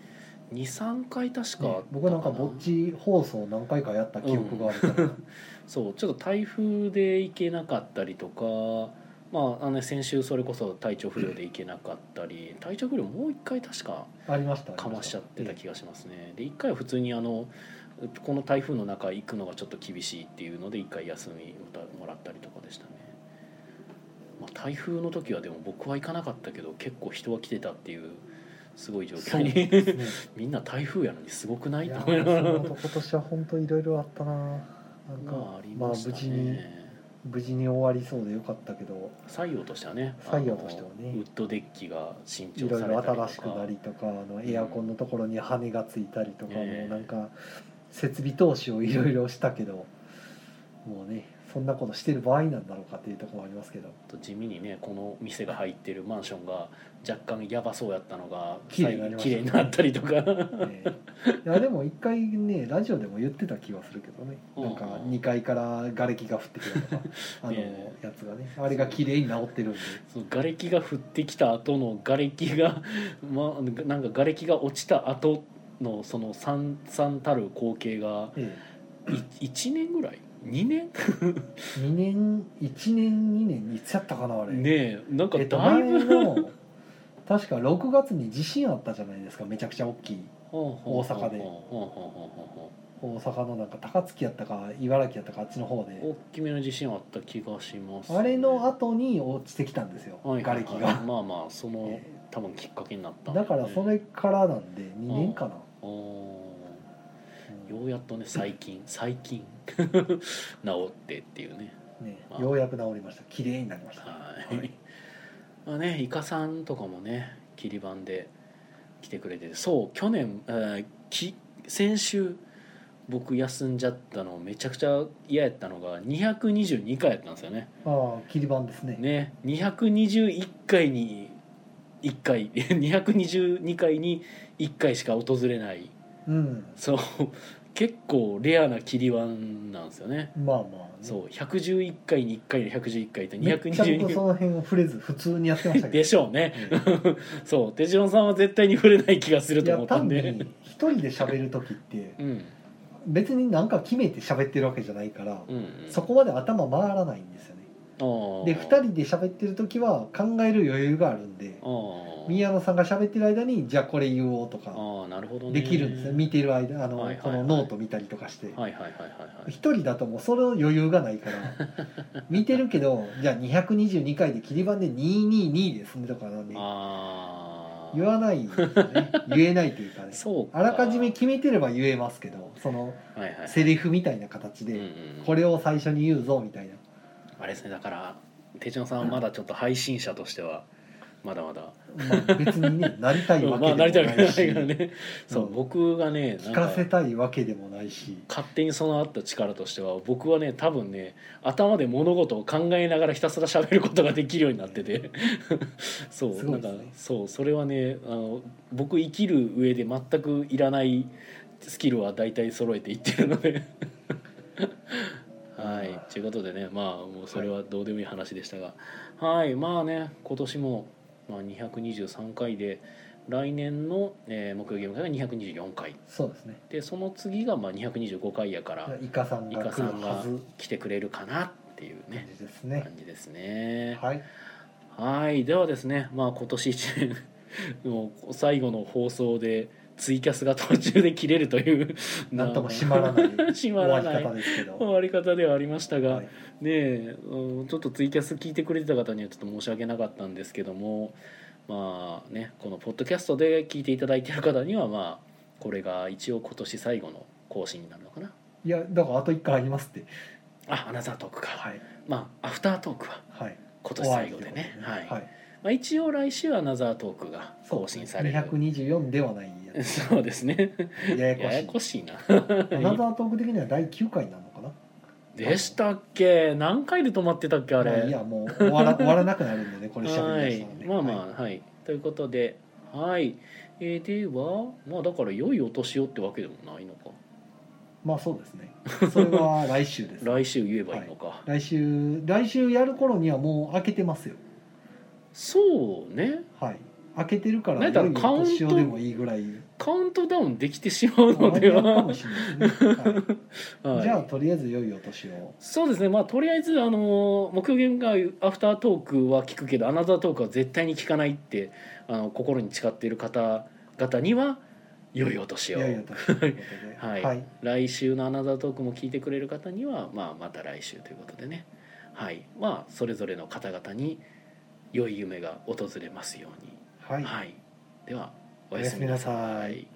23回確かね僕なんかぼっち放送何回かやった記憶があるから、そうちょっと台風で行けなかったりとか、まあ、あのね先週それこそ体調不良で行けなかったり体調不良もう一回確かありましたかましちゃってた気がしますね。で一回は普通にあのこの台風の中行くのがちょっと厳しいっていうので一回休みもらったりとかでしたね、まあ、台風の時はでも僕は行かなかったけど結構人は来てたっていうすごい状況。にね。みんな台風やのにすごくない？と思いながらー今年は本当いろいろあったななんかまあ無事にね。無事に終わりそうでよかったけど。採用としてはね採用としてはね。ウッドデッキが新いろいろ調されたりと新しくなかりとかあのエアコンのところに羽がついたりとかもええなんか設備投資をいろいろしたけどもうねそんなことしてる場合なんだろうかっていうところもありますけど。と地味にねこの店が入ってるマンションが若干やばそうやったのが綺麗になりましたね。ったりとか。ええ。いやでも一回ねラジオでも言ってた気はするけどね。なんかうん2階から瓦礫が降ってきたとか あのえやつがね。あれが綺麗に治ってるんで。その瓦礫が降ってきた後の瓦礫が、まあ、なんか瓦礫が落ちた後のその惨々たる光景がえい1年ぐらい2年？え2年？1年2年いつやったかなあれ。ねえなんかえっと前ぶ、の確か6月に地震あったじゃないですかめちゃくちゃ大きい。大阪で。大阪のなんか高槻やったか茨城やったかあっちの方で。大きめの地震はあった気がします、あれの後に落ちてきたんですよはいはいはい。瓦礫が。まあまあそのえ多分きっかけになったんだからそれからなんで2年かな。おー。うんようやっとね最近最近 治ってっていうね。ねあ。ようやく治りました。綺麗になりました。はい、はいまあねイカさんとかもね切り板で来てくれてて。そう去年、えーき先週僕休んじゃったのめちゃくちゃ嫌やったのが222回やったんですよね。ああ切り板ですね。ね221回 に1回222回に1回しか訪れないうん。そう。結構レアな切り板なんですよね。まあまあ、ね、そう。111回に1回で111回とめっちゃ僕222その辺を触れず普通にやってましたけど。でしょうね。え そう。手順さんは絶対に触れない気がすると思ったんで。一人で喋る時ってうん。別に何か決めて喋ってるわけじゃないから、うんうん。そこまで頭回らないんですよで2人で喋ってる時は考える余裕があるんで宮野さんが喋ってる間にじゃあこれ言おうとかああなるほどね。できるんですね見てる間あの、はいはいはい。このノート見たりとかして。はいはいはいはいはい。一人だともうその余裕がないから。見てるけどじゃあ222回で切り板で222ですねとかなんで言わないですよね。言えないというかね。そうか。あらかじめ決めてれば言えますけどそのセリフみたいな形でこれを最初に言うぞみたいなあれですねだから手順さんはまだちょっと配信者としてはまだまだ。まあ別にね なりたいわまあなりけでもないたいわけないしからね。そううん。僕がね聞かかせたいわけでもないし。勝手に備わった力としては僕はね多分ね頭で物事を考えながらひたすら喋ることができるようになってて。そう、なんかそうそれはねあの僕生きる上で全くいらないスキルは大体揃えていってるのではい。ということでねまあもうそれはどうでもいい話でしたが。はい、まあね今年も、まあ、223回で来年の、えー木曜ゲーム会が224回。そうですね。でその次がまあ225回やからイカさんイが来るカさんが来てくれるかなっていう感ねじですね。感じですね。はい。はい。ではですねまあ今年1年 もう最後の放送でツイキャスが途中で切れるという。なんとも閉まらない 閉まらない。終わり方ですけど。終わり方ではありましたが、はい。ねちょっとツイキャス聞いてくれてた方にはちょっと申し訳なかったんですけどもまあねこのポッドキャストで聞いていただいている方にはまあこれが一応今年最後の更新になるのかな。いやだからあと1回ありますって。あアナザートークか、はい。まあアフタートークははい。今年最後でね。終わりってことはい、まあ、一応来週アナザートークが更新される。224ではないや そうですね。つややこややしいこしいな。アナザートーク的には第9回なのかな？でしたっけ？何回で止まってたっけあれ、まあいやもう終わら 終わらなくなるんでねこれ喋はいりだしたらねまあまあはい、ということではい、えーではまあだから良いお年をってわけでもないのか。まあそうですね。それは来週です。来週言えばいいのか、来週来週やる頃にはもう開けてますよ。そうね。はい。開けてるから良いお年をでもいいぐらいカウントダウンできてしまうのでは。じゃあとりあえず良いお年を。そうですね。まあとりあえずあの木曜ゲーム会アフタートークは聞くけどアナザートークは絶対に聞かないってあの心に誓っている方々には良いお年を。はい。はい、来週のアナザートークも聞いてくれる方には、まあ、また来週ということでね。はい。まあそれぞれの方々に良い夢が訪れますように。はい。はい、ではおやすみなさい。